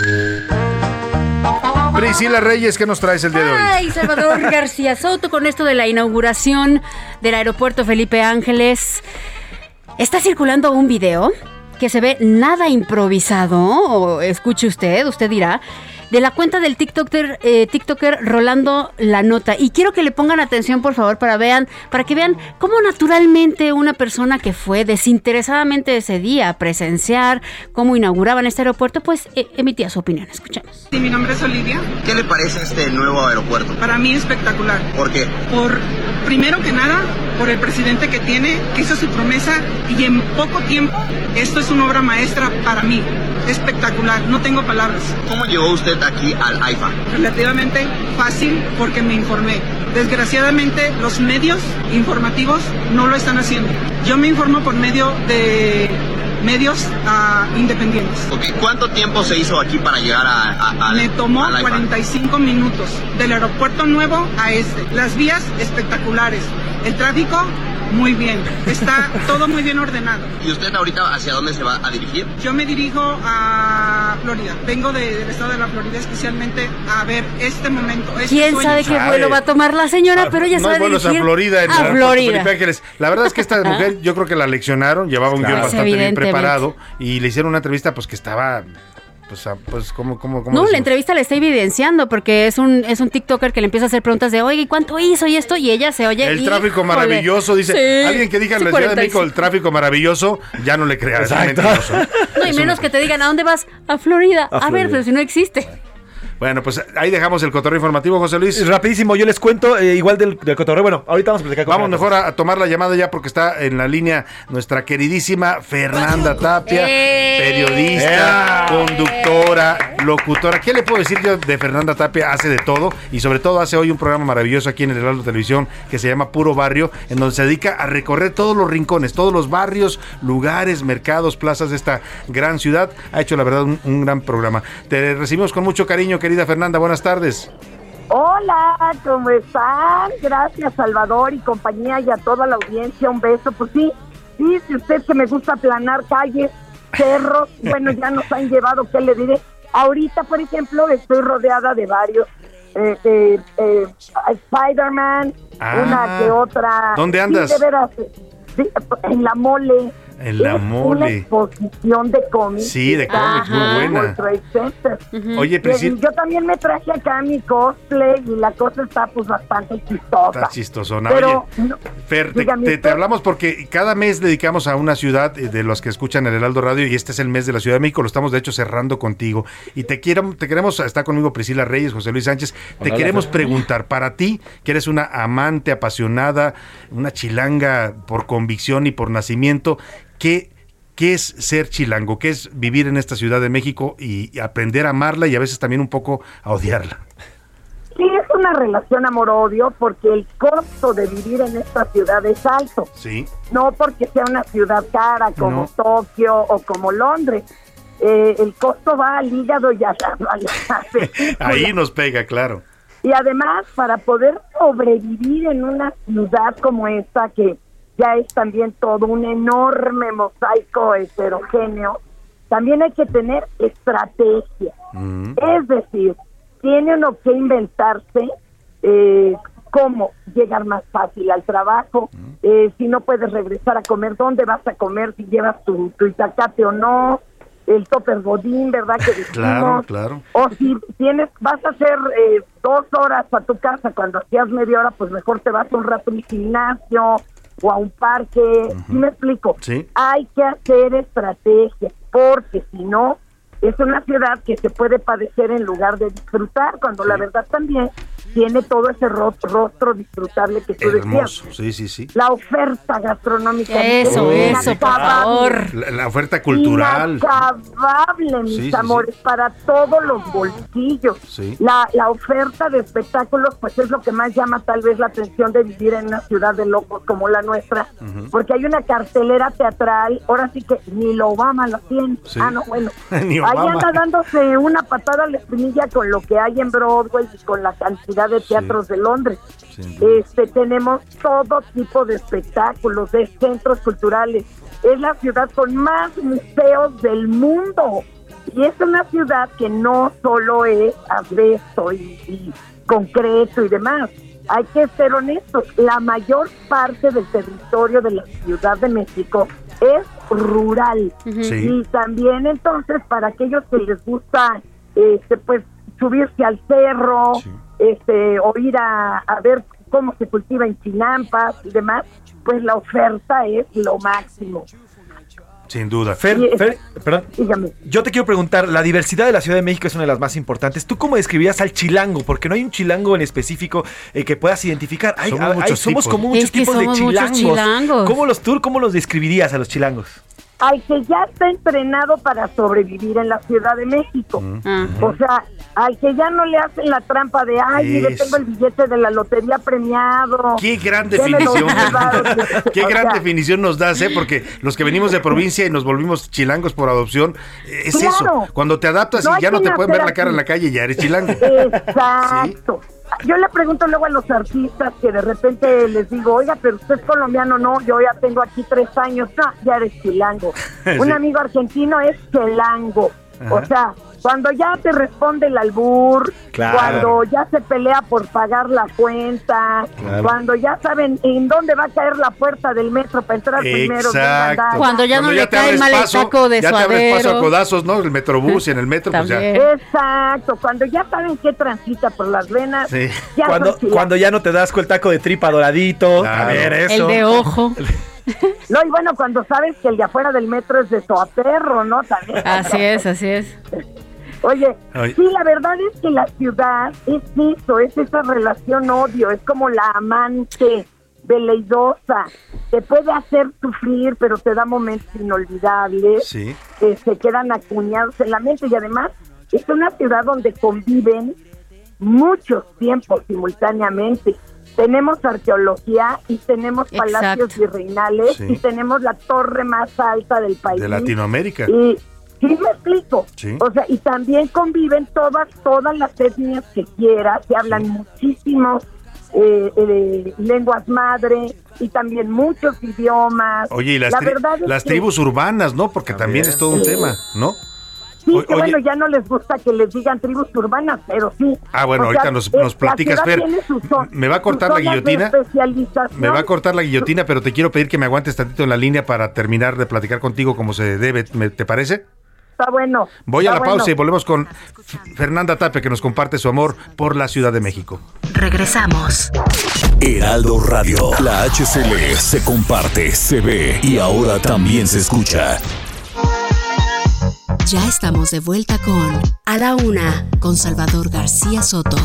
Priscila Reyes, ¿qué nos traes el día de hoy? Ay, Salvador García Soto, con esto de la inauguración del aeropuerto Felipe Ángeles. Está circulando un video que se ve nada improvisado, o escuche usted, usted dirá, de la cuenta del TikToker, eh, TikToker Rolando La Nota. Y quiero que le pongan atención, por favor, para vean, para que vean cómo naturalmente una persona que fue desinteresadamente ese día a presenciar cómo inauguraban este aeropuerto, pues eh, emitía su opinión. Escuchemos. Sí, mi nombre es Olivia. ¿Qué le parece este nuevo aeropuerto? Para mí espectacular. ¿Por qué? Por, primero que nada, por el presidente que tiene, que hizo su promesa y en poco tiempo, esto es una obra maestra para mí. Espectacular, no tengo palabras. ¿Cómo llegó usted aquí al AIFA? Relativamente fácil porque me informé. Desgraciadamente los medios informativos no lo están haciendo. Yo me informo por medio de medios ah, independientes. ¿Cuánto tiempo se hizo aquí para llegar a, a- Me tomó al AIFA? 45 minutos del aeropuerto nuevo a este. Las vías espectaculares. El tráfico muy bien. Está todo muy bien ordenado. ¿Y usted ahorita hacia dónde se va a dirigir? Yo me dirijo a Florida. Vengo de- del estado de la Florida especialmente a ver este momento. este ¿Quién sueño. sabe qué vuelo va a tomar la señora? Pero ella no sabe vuelos dirigir a Florida en a aeropuerto Florida. Felipe Ángeles. La verdad es que esta mujer, yo creo que la leccionaron, llevaba un Claro. guion bastante bien preparado y le hicieron una entrevista pues que estaba pues, a- pues ¿cómo, cómo, cómo No, la entrevista le está evidenciando porque es un, es un TikToker que le empieza a hacer preguntas de, oye, ¿y cuánto hizo y esto? Y ella se oye. El tráfico "Híjole". maravilloso, dice. Sí, Alguien que diga en sí, la Ciudad de México 45. el tráfico maravilloso, ya no le creas. es Exacto. mentiroso. No, y menos que te digan, ¿a dónde vas? A Florida. A A, ver, pero si no existe. Bueno, pues ahí dejamos el cotorreo informativo, José Luis. Rapidísimo, yo les cuento, eh, igual del, del cotorreo. Bueno, ahorita vamos a platicar con Vamos mejor a, a tomar la llamada ya porque está en la línea nuestra queridísima Fernanda Tapia, ¡Eh! periodista, conductora, locutora. ¿Qué le puedo decir yo de Fernanda Tapia? Hace de todo y sobre todo hace hoy un programa maravilloso aquí en el Heraldo Televisión que se llama Puro Barrio, en donde se dedica a recorrer todos los rincones, todos los barrios, lugares, mercados, plazas de esta gran ciudad. Ha hecho la verdad un, un gran programa. Te recibimos con mucho cariño, querida Fernanda. Buenas tardes. Hola, ¿cómo están? Gracias, Salvador y compañía y a toda la audiencia. Un beso. Pues sí, dice usted que me gusta aplanar calles, cerros. Bueno, ya nos han llevado, ¿qué le diré? Ahorita, por ejemplo, estoy rodeada de varios. Eh, eh, eh, Spider-Man, Ah, una que otra. ¿dónde Sí, andas? de veras, sí, en la mole. En la Es Una mole. exposición de cómics. Sí, de cómics, muy buena. Oye, Priscila- yo también me traje acá mi cosplay y la cosa está pues bastante chistosa. Está chistosona. Pero Oye, no, Fer, te, hablamos porque cada mes dedicamos a una ciudad eh, de los que escuchan el Heraldo Radio y este es el mes de la Ciudad de México, lo estamos de hecho cerrando contigo. Y te quiero, te queremos, está conmigo Priscila Reyes, José Luis Sánchez, te Hola, queremos preguntar, para ti, que eres una amante apasionada, una chilanga por convicción y por nacimiento, ¿qué, qué es ser chilango? ¿Qué es vivir en esta Ciudad de México y, aprender a amarla y a veces también un poco a odiarla? Sí, es una relación amor-odio porque el costo de vivir en esta ciudad es alto. Sí. No porque sea una ciudad cara como No. Tokio o como Londres. Eh, el costo va al hígado y a la, a la Ahí nos pega, claro. Y además, para poder sobrevivir en una ciudad como esta, que ya es también todo un enorme mosaico heterogéneo, también hay que tener estrategia. Es decir, tiene uno que inventarse eh, cómo llegar más fácil al trabajo, eh, si no puedes regresar a comer, dónde vas a comer, si llevas tu, tu itacate o no, el topper godín, ¿verdad? Que. Claro, claro. O si tienes, vas a hacer eh, dos horas a tu casa cuando hacías media hora, pues mejor te vas un rato a un gimnasio o a un parque. ¿Sí me explico? Sí. Hay que hacer estrategia, porque si no, es una ciudad que se puede padecer en lugar de disfrutar, cuando la verdad también tiene todo ese ro- rostro disfrutable que tú decías. Hermoso, sí, sí, sí. La oferta gastronómica. Eso, es eso, por favor. La, la oferta cultural. Inacabable, mis Sí, sí, sí. amores, para todos los bolsillos. Sí. La, la oferta de espectáculos, pues es lo que más llama tal vez la atención de vivir en una ciudad de locos como la nuestra, porque hay una cartelera teatral, ahora sí que ni lo Obama lo tiene. Sí. Ah, no, bueno. Ni Ahí Obama. anda dándose una patada a la espinilla con lo que hay en Broadway y con la cantidad de teatros de Londres. Este, tenemos todo tipo de espectáculos, de centros culturales. Es la ciudad con más museos del mundo. Y es una ciudad que no solo es asbesto y, y concreto y demás. Hay que ser honestos, la mayor parte del territorio de la Ciudad de México es rural. Sí. Y también entonces para aquellos que les gusta este pues subirse al cerro, este o ir a, a ver cómo se cultiva en chinampas y demás, pues la oferta es lo máximo. Sin duda. Fer, Sí, Fer, perdón. Dígame. Yo te quiero preguntar, la diversidad de la Ciudad de México es una de las más importantes. ¿Tú cómo describirías al chilango? Porque no hay un chilango en específico eh, que puedas identificar. Hay- Somos hay- muchos somos tipos. como muchos Es que tipos de somos muchos chilangos. chilangos. ¿Cómo los tú cómo los describirías a los chilangos? Al que ya está entrenado para sobrevivir en la Ciudad de México. O sea, al que ya no le hacen la trampa de, ay, mire, Eso. tengo el billete de la lotería premiado. Qué gran definición. Qué O gran sea, definición nos das, ¿eh? Porque los que venimos de provincia y nos volvimos chilangos por adopción, eh, es Claro. eso. Cuando te adaptas No y ya no te pueden ver la cara en la calle, ya eres chilango. Exacto. Yo le pregunto luego a los artistas que de repente les digo, oiga, pero usted es colombiano, no, yo ya tengo aquí tres años, no, ya eres chilango. Un amigo argentino es chilango. O sea, cuando ya te responde el albur, Claro. cuando ya se pelea por pagar la cuenta, Claro. cuando ya saben en dónde va a caer la puerta del metro para entrar primero. Exacto. Cuando ya no le te cae mal el paso, taco de ya te abres suadero. paso a codazos, ¿no? El metrobús y en el metro, pues ya. Exacto, cuando ya saben qué transita por las venas, Sí. ya Cuando, cuando ya no te das con el taco de tripa doradito. A ver, eso. El de ojo. No, y bueno, cuando sabes que el de afuera del metro es de Soaperro, ¿no? También. Así es, así es. Oye, Ay. sí, la verdad es que la ciudad es eso, es esa relación odio, es como la amante veleidosa, te puede hacer sufrir, pero te da momentos inolvidables Sí. que se quedan acuñados en la mente y además es una ciudad donde conviven muchos tiempos simultáneamente. Tenemos arqueología y tenemos palacios Exacto. virreinales Sí. y tenemos la torre más alta del país. De Latinoamérica. Y sí me explico. Sí. O sea, y también conviven todas todas las etnias que quieras, se hablan muchísimos eh, eh, lenguas madre y también muchos idiomas. Oye, y las, la tri- verdad es las que- tribus urbanas, ¿no? Porque también es todo un tema, ¿no? Sí, O- que oye- bueno, ya no les gusta que les digan tribus urbanas, pero sí. Ah, bueno, O ahorita sea, nos, eh, nos platicas, Fer. Me va a cortar la guillotina. Me va a cortar la guillotina, pero te quiero pedir que me aguantes tantito en la línea para terminar de platicar contigo como se debe. ¿Me- ¿Te parece? Está bueno. Voy a la pausa y volvemos con Fernanda Tape, que nos comparte su amor por la Ciudad de México. Regresamos. Heraldo Radio. La HCL se comparte, se ve y ahora también se escucha. Ya estamos de vuelta con A la Una con Salvador García Soto.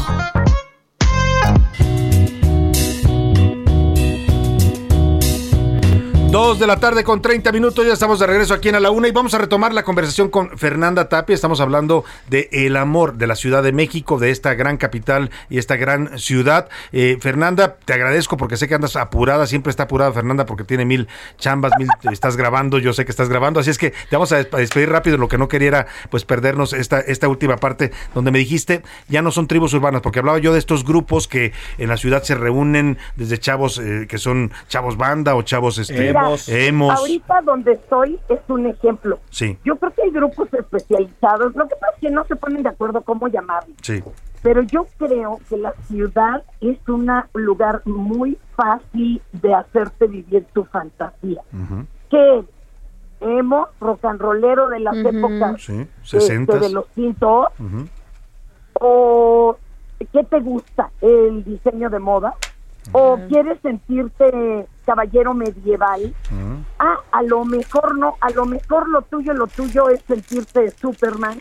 Dos de la tarde con 30 minutos, ya estamos de regreso aquí en A la Una y vamos a retomar la conversación con Fernanda Tapia. Estamos hablando de el amor de la Ciudad de México, de esta gran capital y esta gran ciudad. Eh, Fernanda, te agradezco porque sé que andas apurada, siempre está apurada Fernanda porque tiene mil chambas, mil estás grabando, yo sé que estás grabando, así es que te vamos a des- a despedir rápido. Lo que no quería era pues perdernos esta, última parte donde me dijiste ya no son tribus urbanas, porque hablaba yo de estos grupos que en la ciudad se reúnen desde chavos eh, que son chavos banda o chavos este, Mira, Hemos. Ahorita donde estoy es un ejemplo. Sí, Yo creo que hay grupos especializados. Lo que pasa es que no se ponen de acuerdo cómo llamarlo. sí. Pero yo creo que la ciudad es un lugar muy fácil de hacerte vivir tu fantasía. Que emo, rock and rollero de las épocas Sí, este, 60s. de los quintos, Ujú. o qué te gusta, el diseño de moda, o quieres sentirte caballero medieval. Ah, a lo mejor no, a lo mejor lo tuyo, lo tuyo es sentirte Superman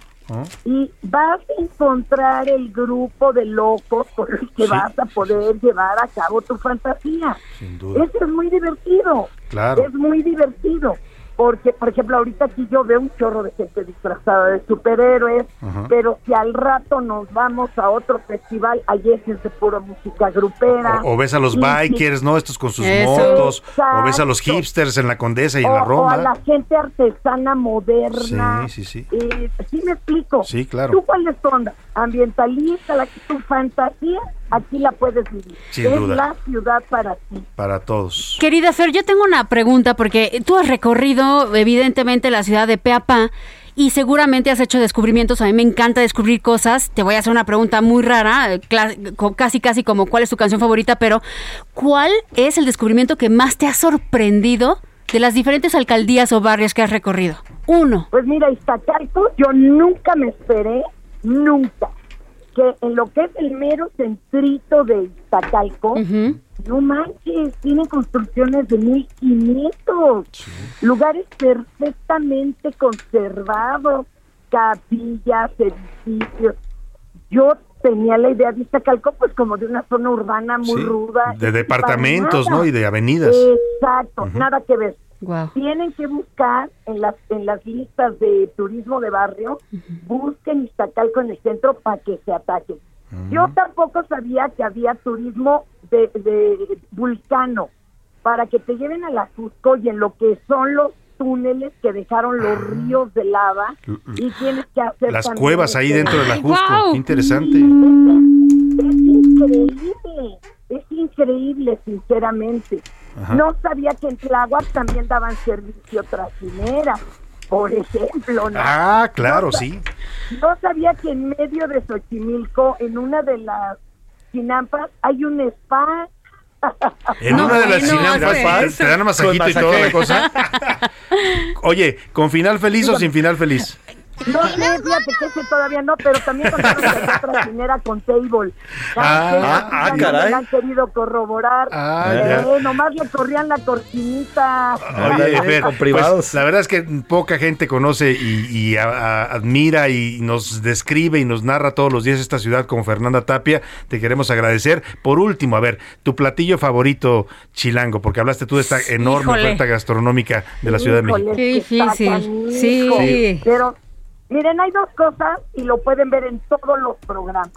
y vas a encontrar el grupo de locos con el que Sí. vas a poder llevar a cabo tu fantasía. Sin duda. Eso es muy divertido. Claro. Es muy divertido. Porque, por ejemplo, ahorita aquí yo veo un chorro de gente disfrazada de superhéroes, Ajá. pero si al rato nos vamos a otro festival, ayer es de pura música grupera. O, o ves a los Y- bikers, ¿no? Estos con sus Eso. motos. O ves a los hipsters en la Condesa y en la o a Roma. la gente artesana moderna. Sí, sí, sí. Eh, sí me explico. Sí, claro. ¿Tú cuál es tu onda? Ambientalista, la que tu fantasía, aquí la puedes vivir. Sin es duda. la ciudad para ti. Para todos. Querida Fer, yo tengo una pregunta porque tú has recorrido evidentemente la ciudad de pe a pa y seguramente has hecho descubrimientos. A mí me encanta descubrir cosas. Te voy a hacer una pregunta muy rara, casi casi como cuál es tu canción favorita, pero ¿cuál es el descubrimiento que más te ha sorprendido de las diferentes alcaldías o barrios que has recorrido? Uno. Pues mira, Iztacalco, yo nunca me esperé, nunca, que en lo que es el mero centrito de Iztacalco, no manches, tiene construcciones de 1500, lugares perfectamente conservados, capillas, edificios. Yo tenía la idea de Iztacalco pues como de una zona urbana muy Sí, ruda. de departamentos, ¿no? Y de avenidas. Exacto, nada que ver. Tienen que buscar en las en las listas de turismo de barrio, busquen Iztacalco en el centro para que se ataquen. Yo tampoco sabía que había turismo de, de vulcano para que te lleven a la Cusco y en lo que son los túneles que dejaron los ríos de lava y tienes que hacer Ah. Las cuevas ahí este- dentro de la Jusco. Qué interesante. es increíble, es increíble, sinceramente. Ajá. No sabía que en Tláhuac también daban servicio trasinera, por ejemplo, ¿no? Ah, claro, No sí. No sabía que en medio de Xochimilco, en una de las chinampas, hay un spa. En una de las chinampas te, te dan masajito y toda la cosa. Oye, ¿con final feliz o sin final feliz? No sé, fíjate que ese todavía no, pero también contaron que trasinera con table. Ah, ah, ah, caray. han querido corroborar. Ah, Eh, nomás le corrían la cortinita. Oye, Fer, pues, la verdad es que poca gente conoce y, y a- a- admira y nos describe y nos narra todos los días esta ciudad como Fernanda Tapia. Te queremos agradecer. Por último, a ver, tu platillo favorito chilango, porque hablaste tú de esta enorme Híjole. oferta gastronómica de la Ciudad de México. Qué difícil. canijo. Sí. Pero, miren, hay dos cosas y lo pueden ver en todos los programas.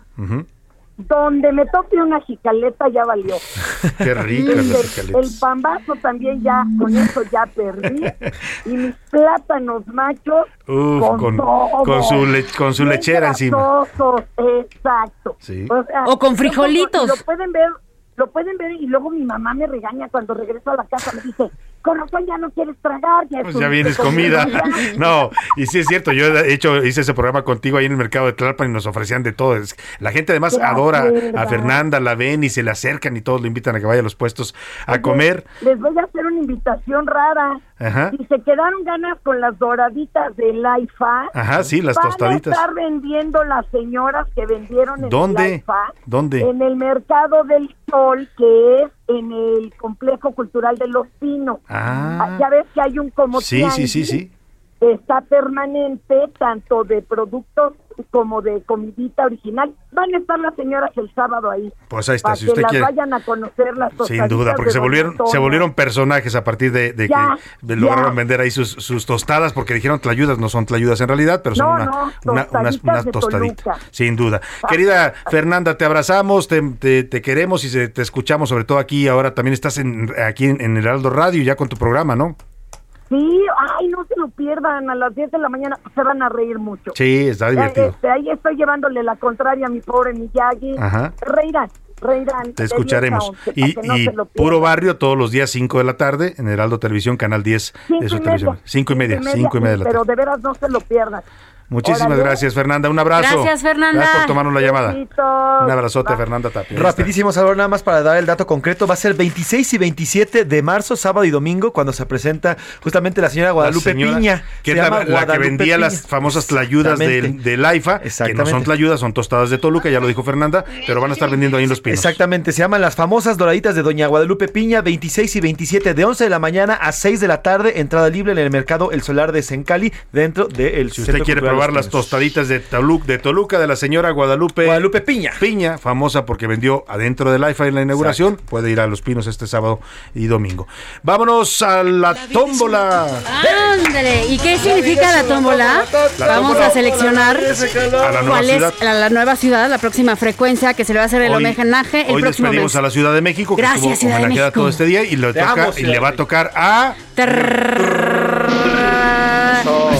Donde me toque una jicaleta ya valió. Qué ricas El, las el pambazo también ya, con eso ya perdí. Y mis plátanos machos Uf, con, todo. con su, le- con su lechera encima. exacto. Sí. sea, O con frijolitos. Lo pueden ver, lo pueden ver y luego mi mamá me regaña cuando regreso a la casa, me dice, con razón ya no quieres tragar, ya Pues ya vienes comida. ya". No, y sí es cierto, yo he hecho, hice ese programa contigo ahí en el mercado de Tlalpan y nos ofrecían de todo. La gente además Qué adora a. Fernanda, la ven y se le acercan y todos le invitan a que vaya a los puestos a comer. Les voy a hacer una invitación rara. Ajá. Si se quedaron ganas con las doraditas del IFA, Ajá, sí, las van tostaditas. a estar vendiendo las señoras que vendieron en ¿Dónde? el IFA. ¿Dónde? En el Mercado del Sol, que es en el Complejo Cultural de Los Pinos. Ah. Ya ves que hay un como Sí, sí, sí, sí. Está permanente, tanto de productos como de comidita original. Van a estar las señoras el sábado ahí. Pues ahí está, para si que usted las quiere. vayan a conocer las Sin duda, porque se volvieron, se volvieron personajes a partir de, de Ya, que lograron ya. vender ahí sus, sus tostadas, porque dijeron tlayudas, no son tlayudas en realidad, pero son No, una, no, una- unas, unas tostaditas. Sin duda. Querida Fernanda, te abrazamos, te, te- te queremos y se- te escuchamos, sobre todo aquí. Ahora también estás en, aquí en, en el Heraldo Radio, ya con tu programa, ¿no? Sí, ay, no se lo pierdan, a las 10 de la mañana se van a reír mucho. Sí, está Eh, divertido. este, ahí estoy llevándole la contraria a mi pobre Miyagi. Ajá. Reirán, reirán. Te 10 a escucharemos. 11, Y, no y Puro. Barrio todos los días 5 de la tarde en Heraldo Televisión, Canal 10 Cinco de su y televisión. media. 5 y media, 5 y media de la Pero tarde. de veras no se lo pierdan. Muchísimas gracias, Fernanda. Un abrazo. Gracias, Fernanda. Gracias por tomarnos la llamada. Un abrazote, Fernanda Tapia. Rapidísimo, Salvador, nada más para dar el dato concreto. Va a ser 26 y 27 de marzo, sábado y domingo, cuando se presenta justamente la señora Guadalupe La señora, Piña. Que Se es la, que vendía Piña. las famosas tlayudas del, del AIFA, que no son tlayudas, son tostadas de Toluca, ya lo dijo Fernanda, pero van a estar vendiendo ahí en los Chopinos. Exactamente, se llaman las famosas doraditas de Doña Guadalupe Piña, 26 y 27 de 11 de la mañana a 6 de la tarde, entrada libre en el mercado El Solar de Sencali, dentro del Si usted quiere probar las tostaditas de, Toluca, de Toluca de la señora Guadalupe, Guadalupe Piña. Piña, famosa porque vendió adentro del IFA en la inauguración, puede ir a Los Pinos este sábado y domingo. Vámonos a la tómbola. Ándale, ¿y qué significa la tómbola? La Vamos tómbola. a seleccionar A la nueva cuál ciudad. es la, la nueva ciudad, la próxima frecuencia que se le va a hacer el Hoy- homenaje el Hoy próximo despedimos mes. a la Ciudad de México, que Gracias, estuvo Ciudad de México. todo este día y, le, Te toca, amo, y Ciudad le va a tocar a... Priscila.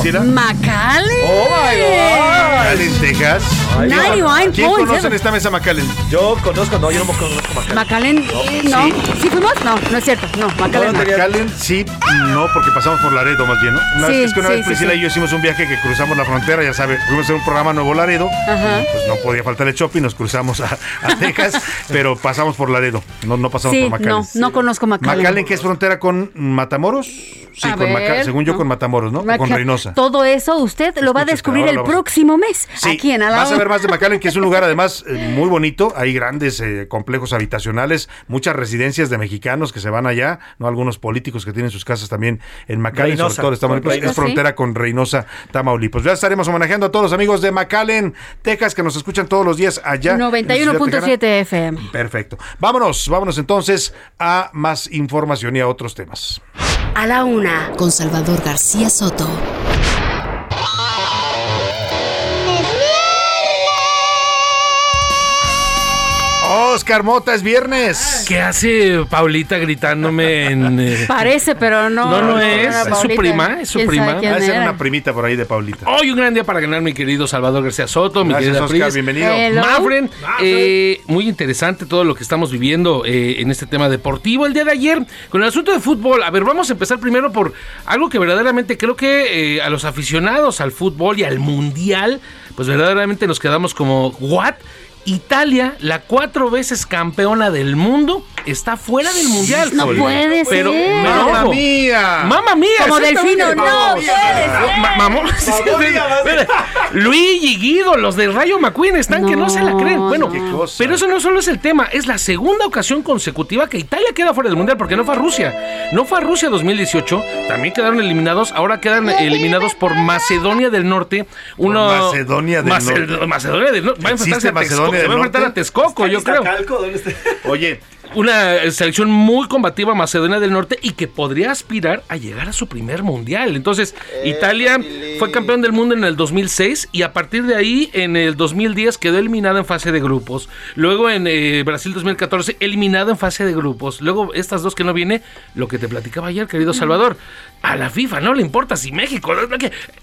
Macale. Oh McAllen, Texas. 91 ¿Quién points, conoce eh. en esta mesa McAllen? Yo conozco, no, yo no conozco McAllen. Macallen, eh, no. ¿Sí fuimos? No, no es cierto. No, Macallen no. McAllen, sí, no, porque pasamos por Laredo más bien, ¿no? Una Sí, vez, es que una sí, vez sí, Priscila sí. y yo hicimos un viaje que cruzamos la frontera, ya sabe, fuimos a hacer un programa Nuevo Laredo, Ajá. pues no podía faltar el shopping, nos cruzamos a, a Texas, pero pasamos por Laredo, no, no pasamos Sí, por McAllen. no, no conozco Macallen. McAllen, que es frontera con Matamoros, sí, A con ver, según yo no. con Matamoros, ¿no? Con Reynosa. Todo eso usted lo va a descubrir el próximo mes Sí, aquí en Alao. Ver más de McAllen, que es un lugar además eh, muy bonito. Hay grandes eh, complejos habitacionales, muchas residencias de mexicanos que se van allá, no algunos políticos que tienen sus casas también en McAllen, Reynosa, sobre todo en Tamaulipas. Reynosa. Es frontera con Reynosa, Tamaulipas. Ya estaremos homenajeando a todos los amigos de McAllen, Texas, que nos escuchan todos los días allá. en la ciudad tejana. 91.7 FM. Perfecto. Vámonos, vámonos entonces a más información y a otros temas. A la una, con Salvador García Soto. Oscar Mota, es viernes. ¿Qué hace Paulita gritándome en... eh, Parece, pero no. No, no es, era es su Paulita. prima, es su ¿Quién sabe prima. quién Va a ser era? una primita por ahí de Paulita. Hoy un gran día para ganar, mi querido Salvador García Soto, mi Gracias, querida Oscar, Pris. bienvenido. Hello. Mafren, eh, muy interesante todo lo que estamos viviendo eh, en este tema deportivo. El día de ayer, con el asunto de fútbol, a ver, vamos a empezar primero por algo que verdaderamente creo que eh, a los aficionados al fútbol y al mundial, pues verdaderamente nos quedamos como, ¿what? Italia, la cuatro veces campeona del mundo, está fuera del mundial. No puede Pero, ser. pero ¡Mamma ojo, mía! ¡Mamma mía! Como delfino, no puede ser. Luigi, Guido, los del Rayo McQueen están que no se la creen. Bueno, pero eso no solo es el tema, es la segunda ocasión consecutiva que Italia queda fuera del Mundial porque no fue a Rusia. No fue a Rusia 2018, también quedaron eliminados, ahora quedan eliminados por Macedonia del Norte. Uno, Macedonia del Mace- Norte. Macedonia del Norte. Va a enfrentarse ¿Existe a Macedonia se va a enfrentar a Texcoco, yo creo. Oye, Una selección muy combativa Macedonia del Norte y que podría aspirar a llegar a su primer mundial. Entonces, Italia fue campeón del mundo en el 2006 y a partir de ahí en el 2010 quedó eliminada en fase de grupos. Luego en eh, Brasil 2014 eliminado en fase de grupos. Luego estas dos que no viene, lo que te platicaba ayer, querido Salvador. A la FIFA no le importa si México,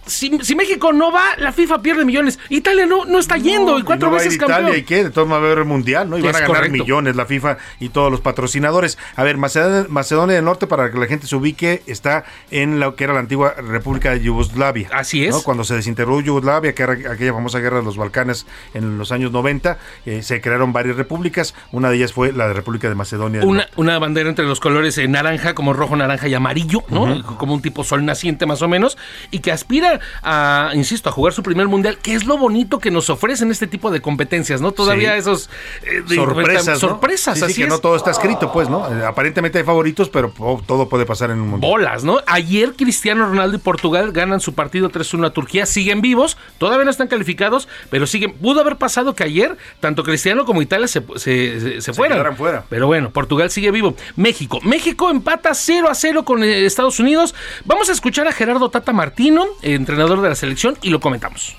si, si México no va, la FIFA pierde millones. Italia no, no está yendo y cuatro no va a ir veces Italia campeón. y qué, de todo va a haber mundial, ¿no? Y van a ganar correcto. millones la FIFA y todos los patrocinadores. A ver, Macedonia, Macedonia del Norte, para que la gente se ubique, está en lo que era la antigua República de Yugoslavia. Así es. ¿no? Cuando se desintegró Yugoslavia, que era aquella famosa guerra de los Balcanes en los años 90, eh, se crearon varias repúblicas. Una de ellas fue la de República de Macedonia del Una, Norte. una bandera entre los colores eh, naranja, como rojo, naranja y amarillo, ¿no? Como un tipo sol naciente más o menos, y que aspira a, insisto, a jugar su primer mundial, que es lo bonito que nos ofrecen este tipo de competencias, ¿no? Todavía Sí. esos... eh, de- Sorpresas, ¿no? Sorpresas, Sí, sí, así que es. no todo está escrito, pues, ¿no? Eh, aparentemente hay favoritos, pero todo puede pasar en un mundial. Bolas, ¿no? Ayer Cristiano Ronaldo y Portugal ganan su partido 3-1 a Turquía, siguen vivos, todavía no están calificados, pero siguen. Pudo haber pasado que ayer tanto Cristiano como Italia se, se, se- se fueran. fuera. Pero bueno, Portugal sigue vivo. México. México empata 0 a 0 con eh, Estados Unidos. Vamos a escuchar a Gerardo Tata Martino, entrenador de la selección, y lo comentamos.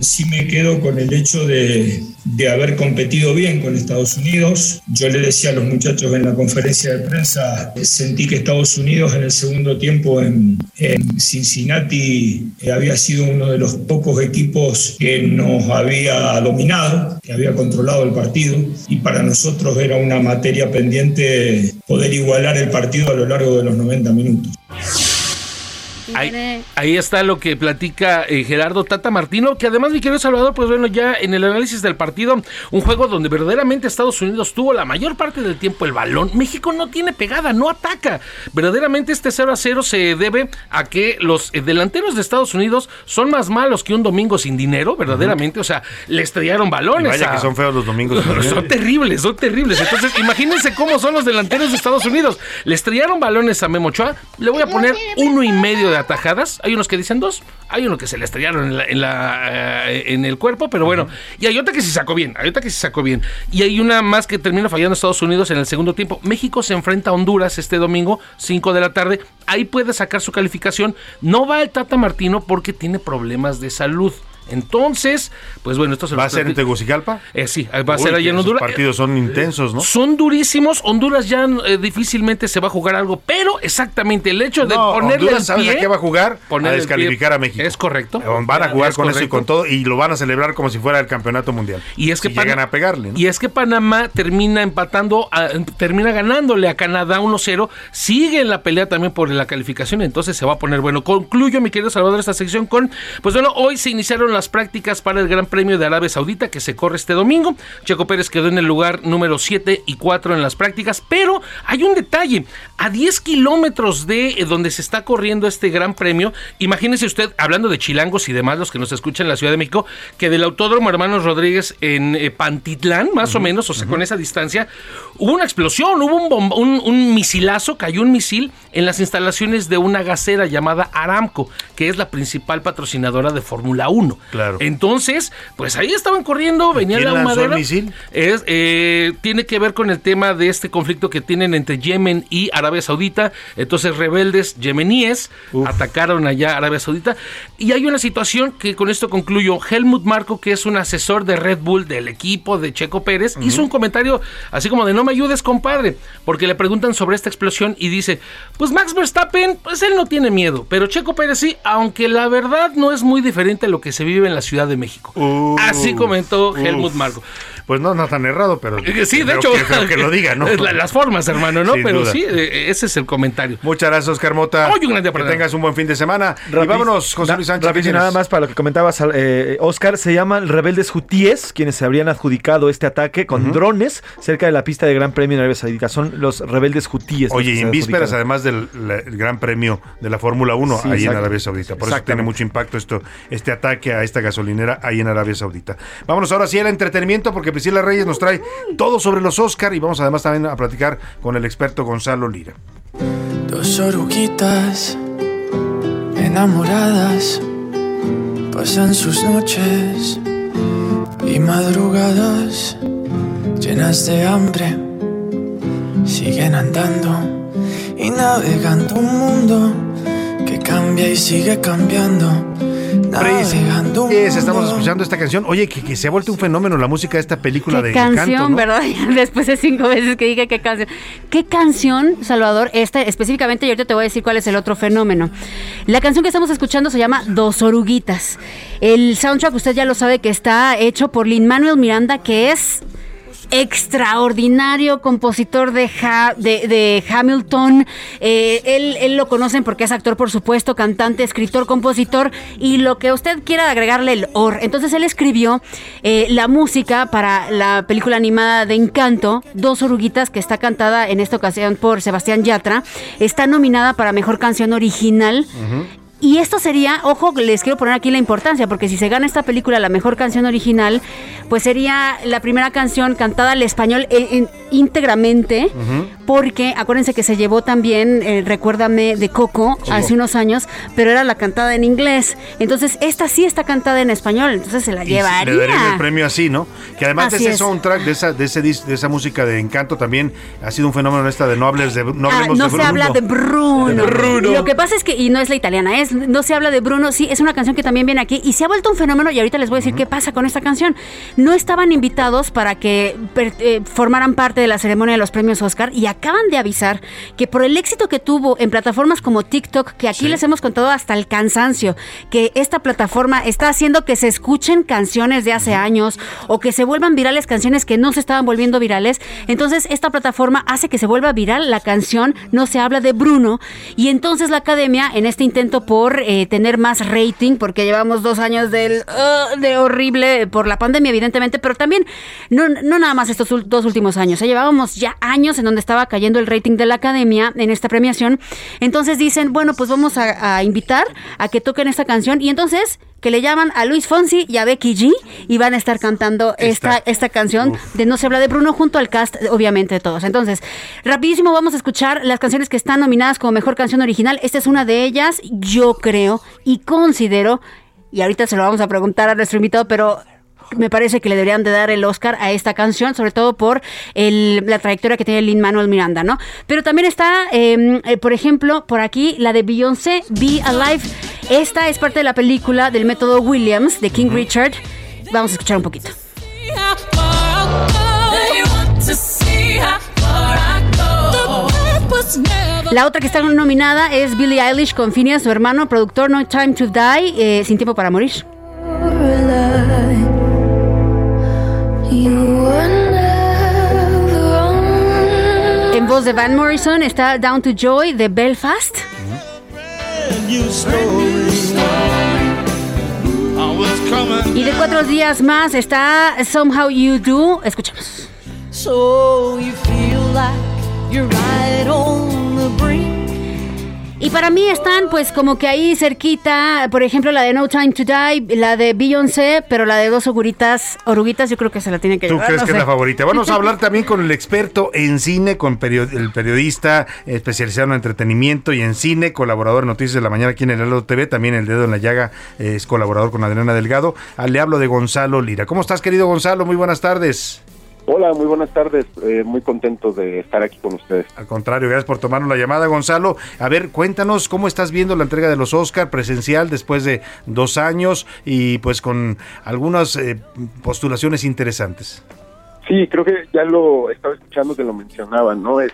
Sí me quedo con el hecho de, de haber competido bien con Estados Unidos. Yo le decía a los muchachos en la conferencia de prensa, sentí que Estados Unidos en el segundo tiempo en, en Cincinnati eh, había sido uno de los pocos equipos que nos había dominado, que había controlado el partido y para nosotros era una materia pendiente poder igualar el partido a lo largo de los 90 minutos. Ahí, ahí está lo que platica eh, Gerardo Tata Martino, que además, mi querido Salvador, pues bueno, ya en el análisis del partido, un juego donde verdaderamente Estados Unidos tuvo la mayor parte del tiempo el balón, México no tiene pegada, no ataca. Verdaderamente este 0 a 0 se debe a que los eh, delanteros de Estados Unidos son más malos que un domingo sin dinero, verdaderamente, o sea, le estrellaron Y balones. vaya a- que son feos los domingos. son terribles, son terribles. Entonces, imagínense cómo son los delanteros de Estados Unidos. Le estrellaron balones a Memo Ochoa. Le voy a poner uno y medio de atajadas. Hay unos que dicen dos. Hay uno que se le estrellaron en, la- en la, eh, en el cuerpo, pero bueno. Y hay otra que se sacó bien. Hay otra que se sacó bien. Y hay una más que termina fallando Estados Unidos en el segundo tiempo. México se enfrenta a Honduras este domingo, 5 de la tarde. Ahí puede sacar su calificación. No va el Tata Martino porque tiene problemas de salud. Entonces, pues bueno, esto se ¿Va a ser en. Tegucigalpa? Eh, sí, va a ser que en Honduras. partidos son intensos, ¿no? Son durísimos. Honduras ya eh, difícilmente se va a jugar algo, pero exactamente el hecho de No, ponerle Honduras, el ¿sabes a qué va a jugar? poner a descalificar a México. Es correcto. Van a jugar Es con eso y con todo y lo van a celebrar como si fuera el campeonato mundial. Y es que Si llegan a pegarle, ¿no? Y es que Panamá termina empatando, a- termina ganándole a Canadá 1-0, sigue en la pelea también por la calificación, entonces se va a poner bueno. Concluyo, mi querido Salvador, esta sección con, pues bueno, hoy se iniciaron las prácticas para el Gran Premio de Arabia Saudita que se corre este domingo. Checo Pérez quedó en el lugar número 7 y 4 en las prácticas, pero hay un detalle, a 10 kilómetros de eh, donde se está corriendo este Gran Premio, imagínese usted, hablando de chilangos y demás, los que nos escuchan en la Ciudad de México, que del Autódromo Hermanos Rodríguez en eh, Pantitlán, más o menos, o sea, con esa distancia, hubo una explosión, hubo un, bomba- un, un misilazo, cayó un misil en las instalaciones de una gasera llamada Aramco, que es la principal patrocinadora de Fórmula 1. Claro. Entonces, pues ahí estaban corriendo, venía la madera. misil? Es, eh, tiene que ver con el tema de este conflicto que tienen entre Yemen y Arabia Saudita. Entonces, rebeldes yemeníes atacaron allá a Arabia Saudita. Y hay una situación que con esto concluyo. Helmut Marco, que es un asesor de Red Bull del equipo de Checo Pérez, hizo un comentario así como de no me ayudes, compadre, porque le preguntan sobre esta explosión y dice, pues Max Verstappen, pues él no tiene miedo, pero Checo Pérez sí, aunque la verdad no es muy diferente a lo que se vive en la Ciudad de México. Así comentó. Helmut Marco. Pues no, no tan errado, pero. Eh, Sí, de hecho. Que, que lo diga, ¿no? La- Las formas, hermano, ¿no? Sin Pero duda. sí, eh, ese es el comentario. Muchas gracias, Oscar Mota. Oye, un gran día para Que tengas un buen fin de semana. y Rapid- vámonos, José Luis Sánchez. rapidísimo, ¿qué tienes? nada más para lo que comentabas, eh, Oscar, se llaman rebeldes hutíes, quienes se habrían adjudicado este ataque con drones cerca de la pista de Gran Premio en Arabia Saudita. Son los rebeldes hutíes. Oye, y en vísperas, además del la- el Gran Premio de la Fórmula 1, Sí, ahí en. Arabia Saudita. Por eso tiene mucho impacto esto, este ataque a esta gasolinera ahí en Arabia Saudita. Vámonos ahora sí al entretenimiento, porque Priscila Reyes nos trae todo sobre los Oscar y vamos además también a platicar con el experto Gonzalo Lira. Dos oruguitas enamoradas pasan sus noches y madrugadas llenas de hambre. Siguen andando y navegando un mundo que cambia y sigue cambiando. Estamos escuchando esta canción. Oye, que, que se ha vuelto un fenómeno la música de esta película Qué de canción, Encanto, ¿no? ¿verdad? Después de cinco veces que dije qué canción. ¿Qué canción, Salvador? Esta específicamente, y ahorita te voy a decir cuál es el otro fenómeno. La canción que estamos escuchando se llama Dos Oruguitas. El soundtrack, usted ya lo sabe, que está hecho por Lin Manuel Miranda, que es extraordinario compositor de, de Hamilton. Eh, él, él lo conocen porque es actor, por supuesto, cantante, escritor, compositor y lo que usted quiera agregarle el or. Entonces él escribió eh, la música para la película animada de Encanto, Dos Oruguitas, que está cantada en esta ocasión por Sebastián Yatra. Está nominada para Mejor Canción Original. Y esto sería, ojo, les quiero poner aquí la importancia, porque si se gana esta película la mejor canción original, pues sería la primera canción cantada al español en- en- íntegramente, porque acuérdense que se llevó también, eh, recuérdame, de Coco hace unos años, pero era la cantada en inglés. Entonces, esta sí está cantada en español, entonces se la Y le darían el llevaría. premio así, ¿no? Que además de ese es. soundtrack, de esa, de, ese de esa música de encanto también ha sido un fenómeno esta de no hables de no Ah, no de se Bruno. habla de Bruno. De Bruno. Lo que pasa es que, y no es la italiana, es no se habla de Bruno, sí, es una canción que también viene aquí y se ha vuelto un fenómeno y ahorita les voy a decir qué pasa con esta canción. No estaban invitados para que eh, formaran parte de la ceremonia de los premios Oscar y acaban de avisar que por el éxito que tuvo en plataformas como TikTok, que aquí les hemos contado hasta el cansancio, que esta plataforma está haciendo que se escuchen canciones de hace años o que se vuelvan virales canciones que no se estaban volviendo virales. Entonces, esta plataforma hace que se vuelva viral la canción No se habla de Bruno. Y entonces la academia, en este intento por eh, tener más rating, porque llevamos dos años del, uh, de horrible por la pandemia, evidentemente, pero también no, no nada más estos dos últimos años. ¿eh? Llevábamos ya años en donde estaba cayendo el rating de la academia en esta premiación. Entonces dicen, bueno, pues vamos a, a invitar a que toquen esta canción. Y entonces que le llaman a Luis Fonsi y a Becky G y van a estar cantando esta, esta canción de No se habla de Bruno junto al cast, obviamente, de todos. Entonces, rapidísimo vamos a escuchar las canciones que están nominadas como mejor canción original. Esta es una de ellas, yo creo y considero, y ahorita se lo vamos a preguntar a nuestro invitado, pero me parece que le deberían de dar el Oscar a esta canción, sobre todo por el- la trayectoria que tiene Lin Manuel Miranda, ¿no? Pero también está, eh, eh, por ejemplo, por aquí la de Beyoncé, Be Alive. Esta es parte de la película del método Williams de King Richard. Vamos a escuchar un poquito. La otra que está nominada es Billie Eilish con Phineas, su hermano, productor No Time to Die, eh, Sin Tiempo para Morir. Voz de Van Morrison está Down to Joy de Belfast. Y de cuatro días más está Somehow You Do. Escuchamos. So you feel like you're right on the brink. Y para mí están pues como que ahí cerquita, por ejemplo la de No Time to Die, la de Beyoncé, pero la de dos oruguitas, oruguitas yo creo que se la tiene que ¿Tú llevar. crees no que es la favorita? Vamos a hablar también con el experto en cine, con perio- el periodista especializado en entretenimiento y en cine, colaborador en Noticias de la Mañana aquí en el Heraldo TV, también El Dedo en la Llaga, es colaborador con Adriana Delgado. Ah, Le hablo de Gonzalo Lira. ¿Cómo estás, querido Gonzalo? Muy buenas tardes. Hola, muy buenas tardes. Eh, muy contento de estar aquí con ustedes. Al contrario, gracias por tomarnos la llamada, Gonzalo. A ver, cuéntanos cómo estás viendo la entrega de los Oscar presencial después de dos años y pues con algunas eh, postulaciones interesantes. Sí, creo que ya lo estaba escuchando que lo mencionaban, ¿no? Es,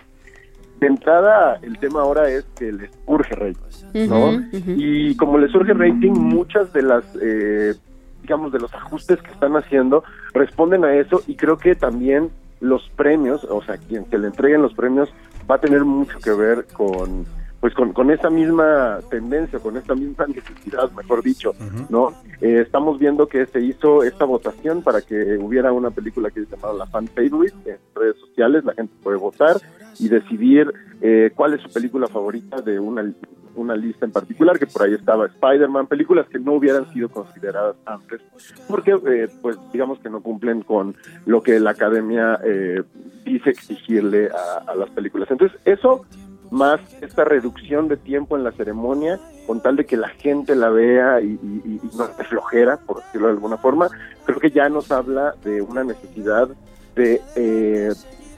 de entrada, el tema ahora es que les urge rating, ¿no? Y como les surge rating, muchas de las, eh, digamos, de los ajustes que están haciendo responden a eso y creo que también los premios, o sea, quien se le entreguen los premios va a tener mucho que ver con pues con, con esa misma tendencia, con esta misma necesidad, mejor dicho, ¿no? Eh, estamos viendo que se hizo esta votación para que hubiera una película que es llamada La Fan Favorite en redes sociales, la gente puede votar y decidir eh, cuál es su película favorita de una, una lista en particular, que por ahí estaba Spider-Man, películas que no hubieran sido consideradas antes, porque eh, pues digamos que no cumplen con lo que la academia eh, dice exigirle a, las películas. Entonces, eso más esta reducción de tiempo en la ceremonia, con tal de que la gente la vea y, y- y- y no se flojera, por decirlo de alguna forma, creo que ya nos habla de una necesidad de eh,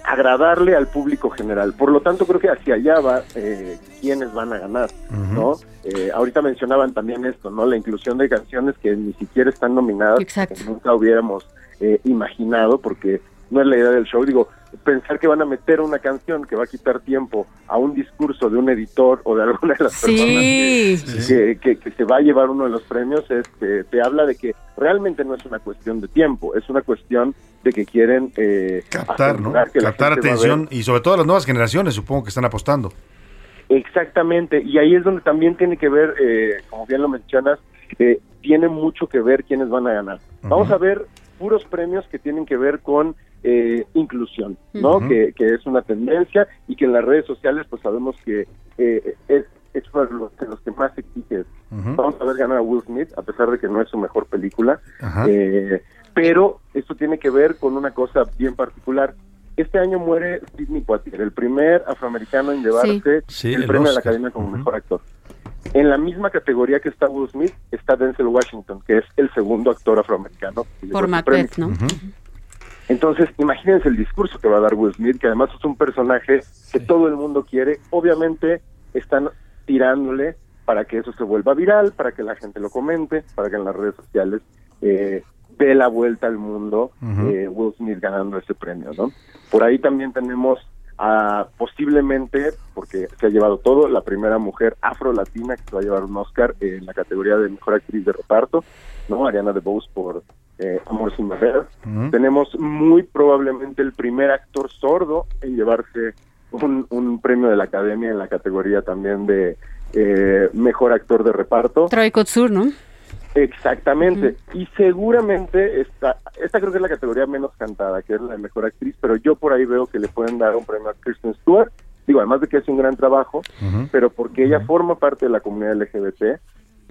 agradarle al público general. Por lo tanto, creo que hacia allá va eh, quiénes van a ganar, ¿no? Eh, ahorita mencionaban también esto, ¿no? La inclusión de canciones que ni siquiera están nominadas, Exacto. que nunca hubiéramos eh, imaginado, porque no es la idea del show. Digo, pensar que van a meter una canción que va a quitar tiempo a un discurso de un editor o de alguna de las Sí. personas que, que- que se va a llevar uno de los premios, es que te habla de que realmente no es una cuestión de tiempo, es una cuestión de que quieren eh, Captar, ¿no? que Captar atención y sobre todo las nuevas generaciones, supongo que están apostando. Exactamente, y ahí es donde también tiene que ver, eh, como bien lo mencionas, eh, tiene mucho que ver quiénes van a ganar. Vamos a ver puros premios que tienen que ver con eh, inclusión, ¿no? Que, que es una tendencia y que en las redes sociales pues sabemos que eh, es, es uno de los, de los que más exige. esto. Ujú. Vamos a ver ganar a Will Smith, a pesar de que no es su mejor película, eh, pero esto tiene que ver con una cosa bien particular. Este año muere Sidney Poitier, el primer afroamericano en llevarse Sí, el, el premio de la. Academia como mejor actor. En la misma categoría que está Will Smith está Denzel Washington, que es el segundo actor afroamericano. Por. Macbeth, ¿no? Entonces, imagínense el discurso que va a dar Will Smith, que además es un personaje que todo el mundo quiere. Obviamente están tirándole para que eso se vuelva viral, para que la gente lo comente, para que en las redes sociales eh, dé la vuelta al mundo eh, Will Smith ganando ese premio, ¿no? Por ahí también tenemos a posiblemente, porque se ha llevado todo, la primera mujer afro-latina que se va a llevar un Oscar en la categoría de mejor actriz de reparto, ¿no? Ariana DeBose por eh, Amor sin barreras. Ujú. Tenemos muy probablemente el primer actor sordo en llevarse un, un premio de la Academia en la categoría también de eh, mejor actor de reparto. Troy Kotsur, ¿no? Exactamente. Y seguramente esta, esta creo que es la categoría menos cantada, que es la de mejor actriz, pero yo por ahí veo que le pueden dar un premio a Kristen Stewart. Digo, además de que hace un gran trabajo, pero porque ella forma parte de la comunidad LGBT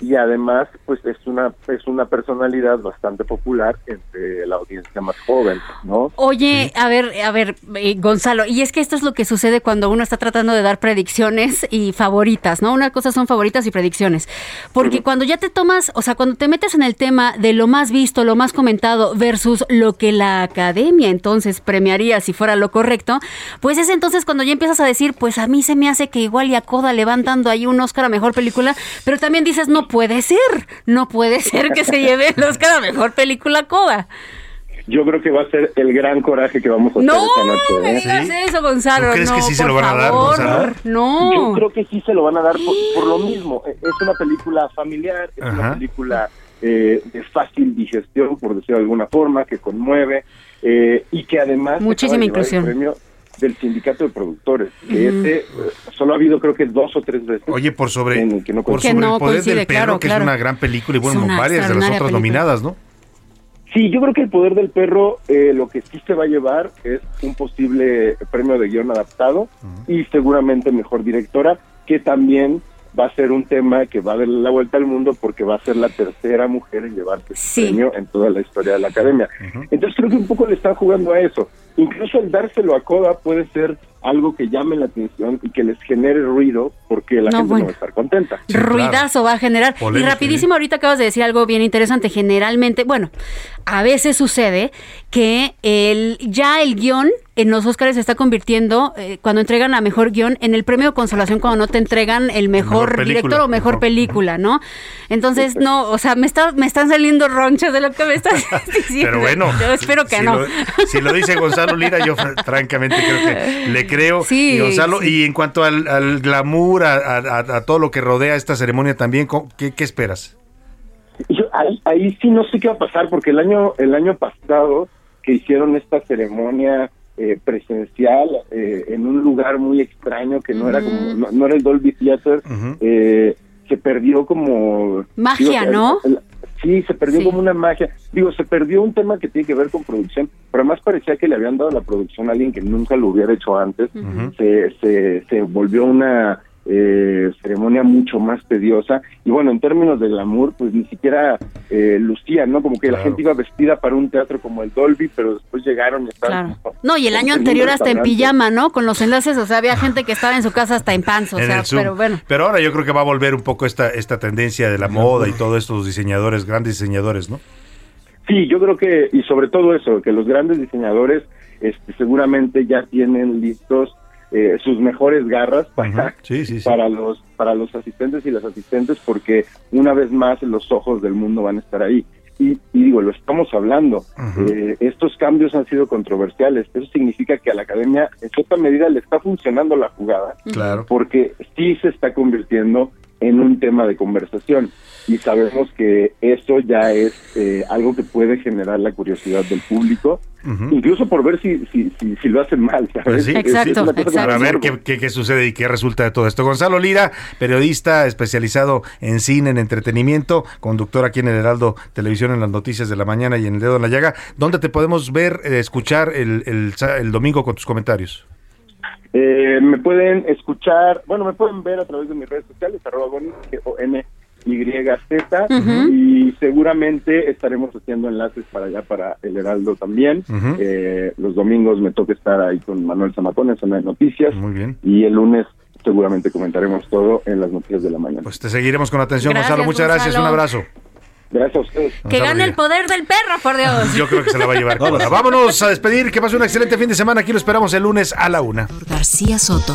y además pues es una es una personalidad bastante popular entre la audiencia más joven, ¿no? Oye, a ver, a ver, eh, Gonzalo, y es que esto es lo que sucede cuando uno está tratando de dar predicciones y favoritas, ¿no? Una cosa son favoritas y predicciones. Porque cuando ya te tomas, o sea, cuando te metes en el tema de lo más visto, lo más comentado versus lo que la academia entonces premiaría si fuera lo correcto, pues es entonces cuando ya empiezas a decir, pues a mí se me hace que igual y a Coda le van dando ahí un Oscar a mejor película, pero también dices, no puede ser, no puede ser que se lleve el Oscar a mejor película Coda. Yo creo que va a ser el gran coraje que vamos a hacer No, esta noche. me ¿eh? digas eso, Gonzalo. ¿Tú crees no, que sí se lo van a dar, Gonzalo? No. Yo creo que sí se lo van a dar por, por lo mismo. Eh, Es una película familiar, es una película eh, de fácil digestión, por decirlo de alguna forma, que conmueve eh, y que además Muchísima inclusión. el premio del sindicato de productores. Que eh, solo ha habido creo que dos o tres veces. Oye, por sobre, en que no por el poder coincide, del perro, claro, que claro. es una gran película y bueno, varias de las otras película. nominadas, ¿no? Sí, yo creo que el poder del perro eh, lo que sí se va a llevar es un posible premio de guion adaptado y seguramente mejor directora, que también va a ser un tema que va a darle la vuelta al mundo porque va a ser la tercera mujer en llevarse ese Sí. premio en toda la historia de la academia. Entonces creo que un poco le están jugando a eso. Incluso el dárselo a Coda puede ser algo que llame la atención y que les genere ruido porque la No, gente bueno. no va a estar contenta. Ruidazo va a generar. Polémica, y rapidísimo, ahorita acabas de decir algo bien interesante. Generalmente, bueno, a veces sucede que el ya el guion en los Oscars se está convirtiendo, eh, cuando entregan a mejor guion, en el premio de consolación cuando no te entregan el mejor, director o mejor, mejor. película, ¿no? Entonces, no, o sea, me, está, me están saliendo ronchas de lo que me estás diciendo. Pero bueno, Yo espero que si no. Lo, si lo dice Gonzalo Lira, yo fr- francamente creo que le creo. Sí, y Gonzalo, sí. y en cuanto al, al glamour, a, a- a- a todo lo que rodea esta ceremonia también, ¿cómo- ¿qué, qué esperas? Yo, ahí, ahí sí no sé qué va a pasar porque el año el año pasado que hicieron esta ceremonia eh, presencial eh, en un lugar muy extraño que no era como no, no era el Dolby Theater eh, se perdió como Magia, digo, ¿no? el- el- sí se perdió Sí. como una magia. Digo se perdió un tema que tiene que ver con producción pero además parecía que le habían dado la producción a alguien que nunca lo hubiera hecho antes. Se, se, se volvió una eh, ceremonia mucho más tediosa y bueno en términos de glamour pues ni siquiera eh, lucía no como que la gente iba vestida para un teatro como el Dolby pero después llegaron y estaban Claro. No, y el año anterior hasta en pijama, ¿no? Con los enlaces, o sea, había gente que estaba en su casa hasta en pants, o sea, el Zoom. pero bueno. Pero ahora yo creo que va a volver un poco esta, esta tendencia de la moda y todos estos diseñadores, grandes diseñadores, ¿no? Sí, yo creo que, y sobre todo eso, que los grandes diseñadores este, seguramente ya tienen listos eh, sus mejores garras para, Sí, sí, sí. para los para los asistentes y las asistentes, porque una vez más los ojos del mundo van a estar ahí. Y, y digo, lo estamos hablando, eh, estos cambios han sido controversiales, eso significa que a la academia en cierta medida le está funcionando la jugada, Claro. porque sí se está convirtiendo en un tema de conversación y sabemos que eso ya es eh, algo que puede generar la curiosidad del público, incluso por ver si, si, si, si lo hacen mal. ¿sabes? Pues sí, es cosa Para ver qué, qué- qué sucede y qué resulta de todo esto. Gonzalo Lira, periodista especializado en cine, en entretenimiento, conductor aquí en el Heraldo Televisión en las noticias de la mañana y en el dedo en la llaga. ¿Dónde te podemos ver, eh, escuchar el, el sa- el domingo con tus comentarios? Eh, me pueden escuchar, bueno, me pueden ver a través de mis redes sociales, arroba Goni, Y-Z, Ujú. y seguramente estaremos haciendo enlaces para allá, para el Heraldo también. Eh, los domingos me toca estar ahí con Manuel Zamacón en Zona de Noticias. Muy bien. Y el lunes seguramente comentaremos todo en las noticias de la mañana. Pues te seguiremos con atención, Gracias, Gonzalo. Muchas gracias, un abrazo. Gracias a ustedes. Que gane el poder del perro, por Dios. Yo creo que se la va a llevar. Cora. Vámonos a despedir. Que pase un excelente fin de semana. Aquí lo esperamos el lunes a la una. García Soto.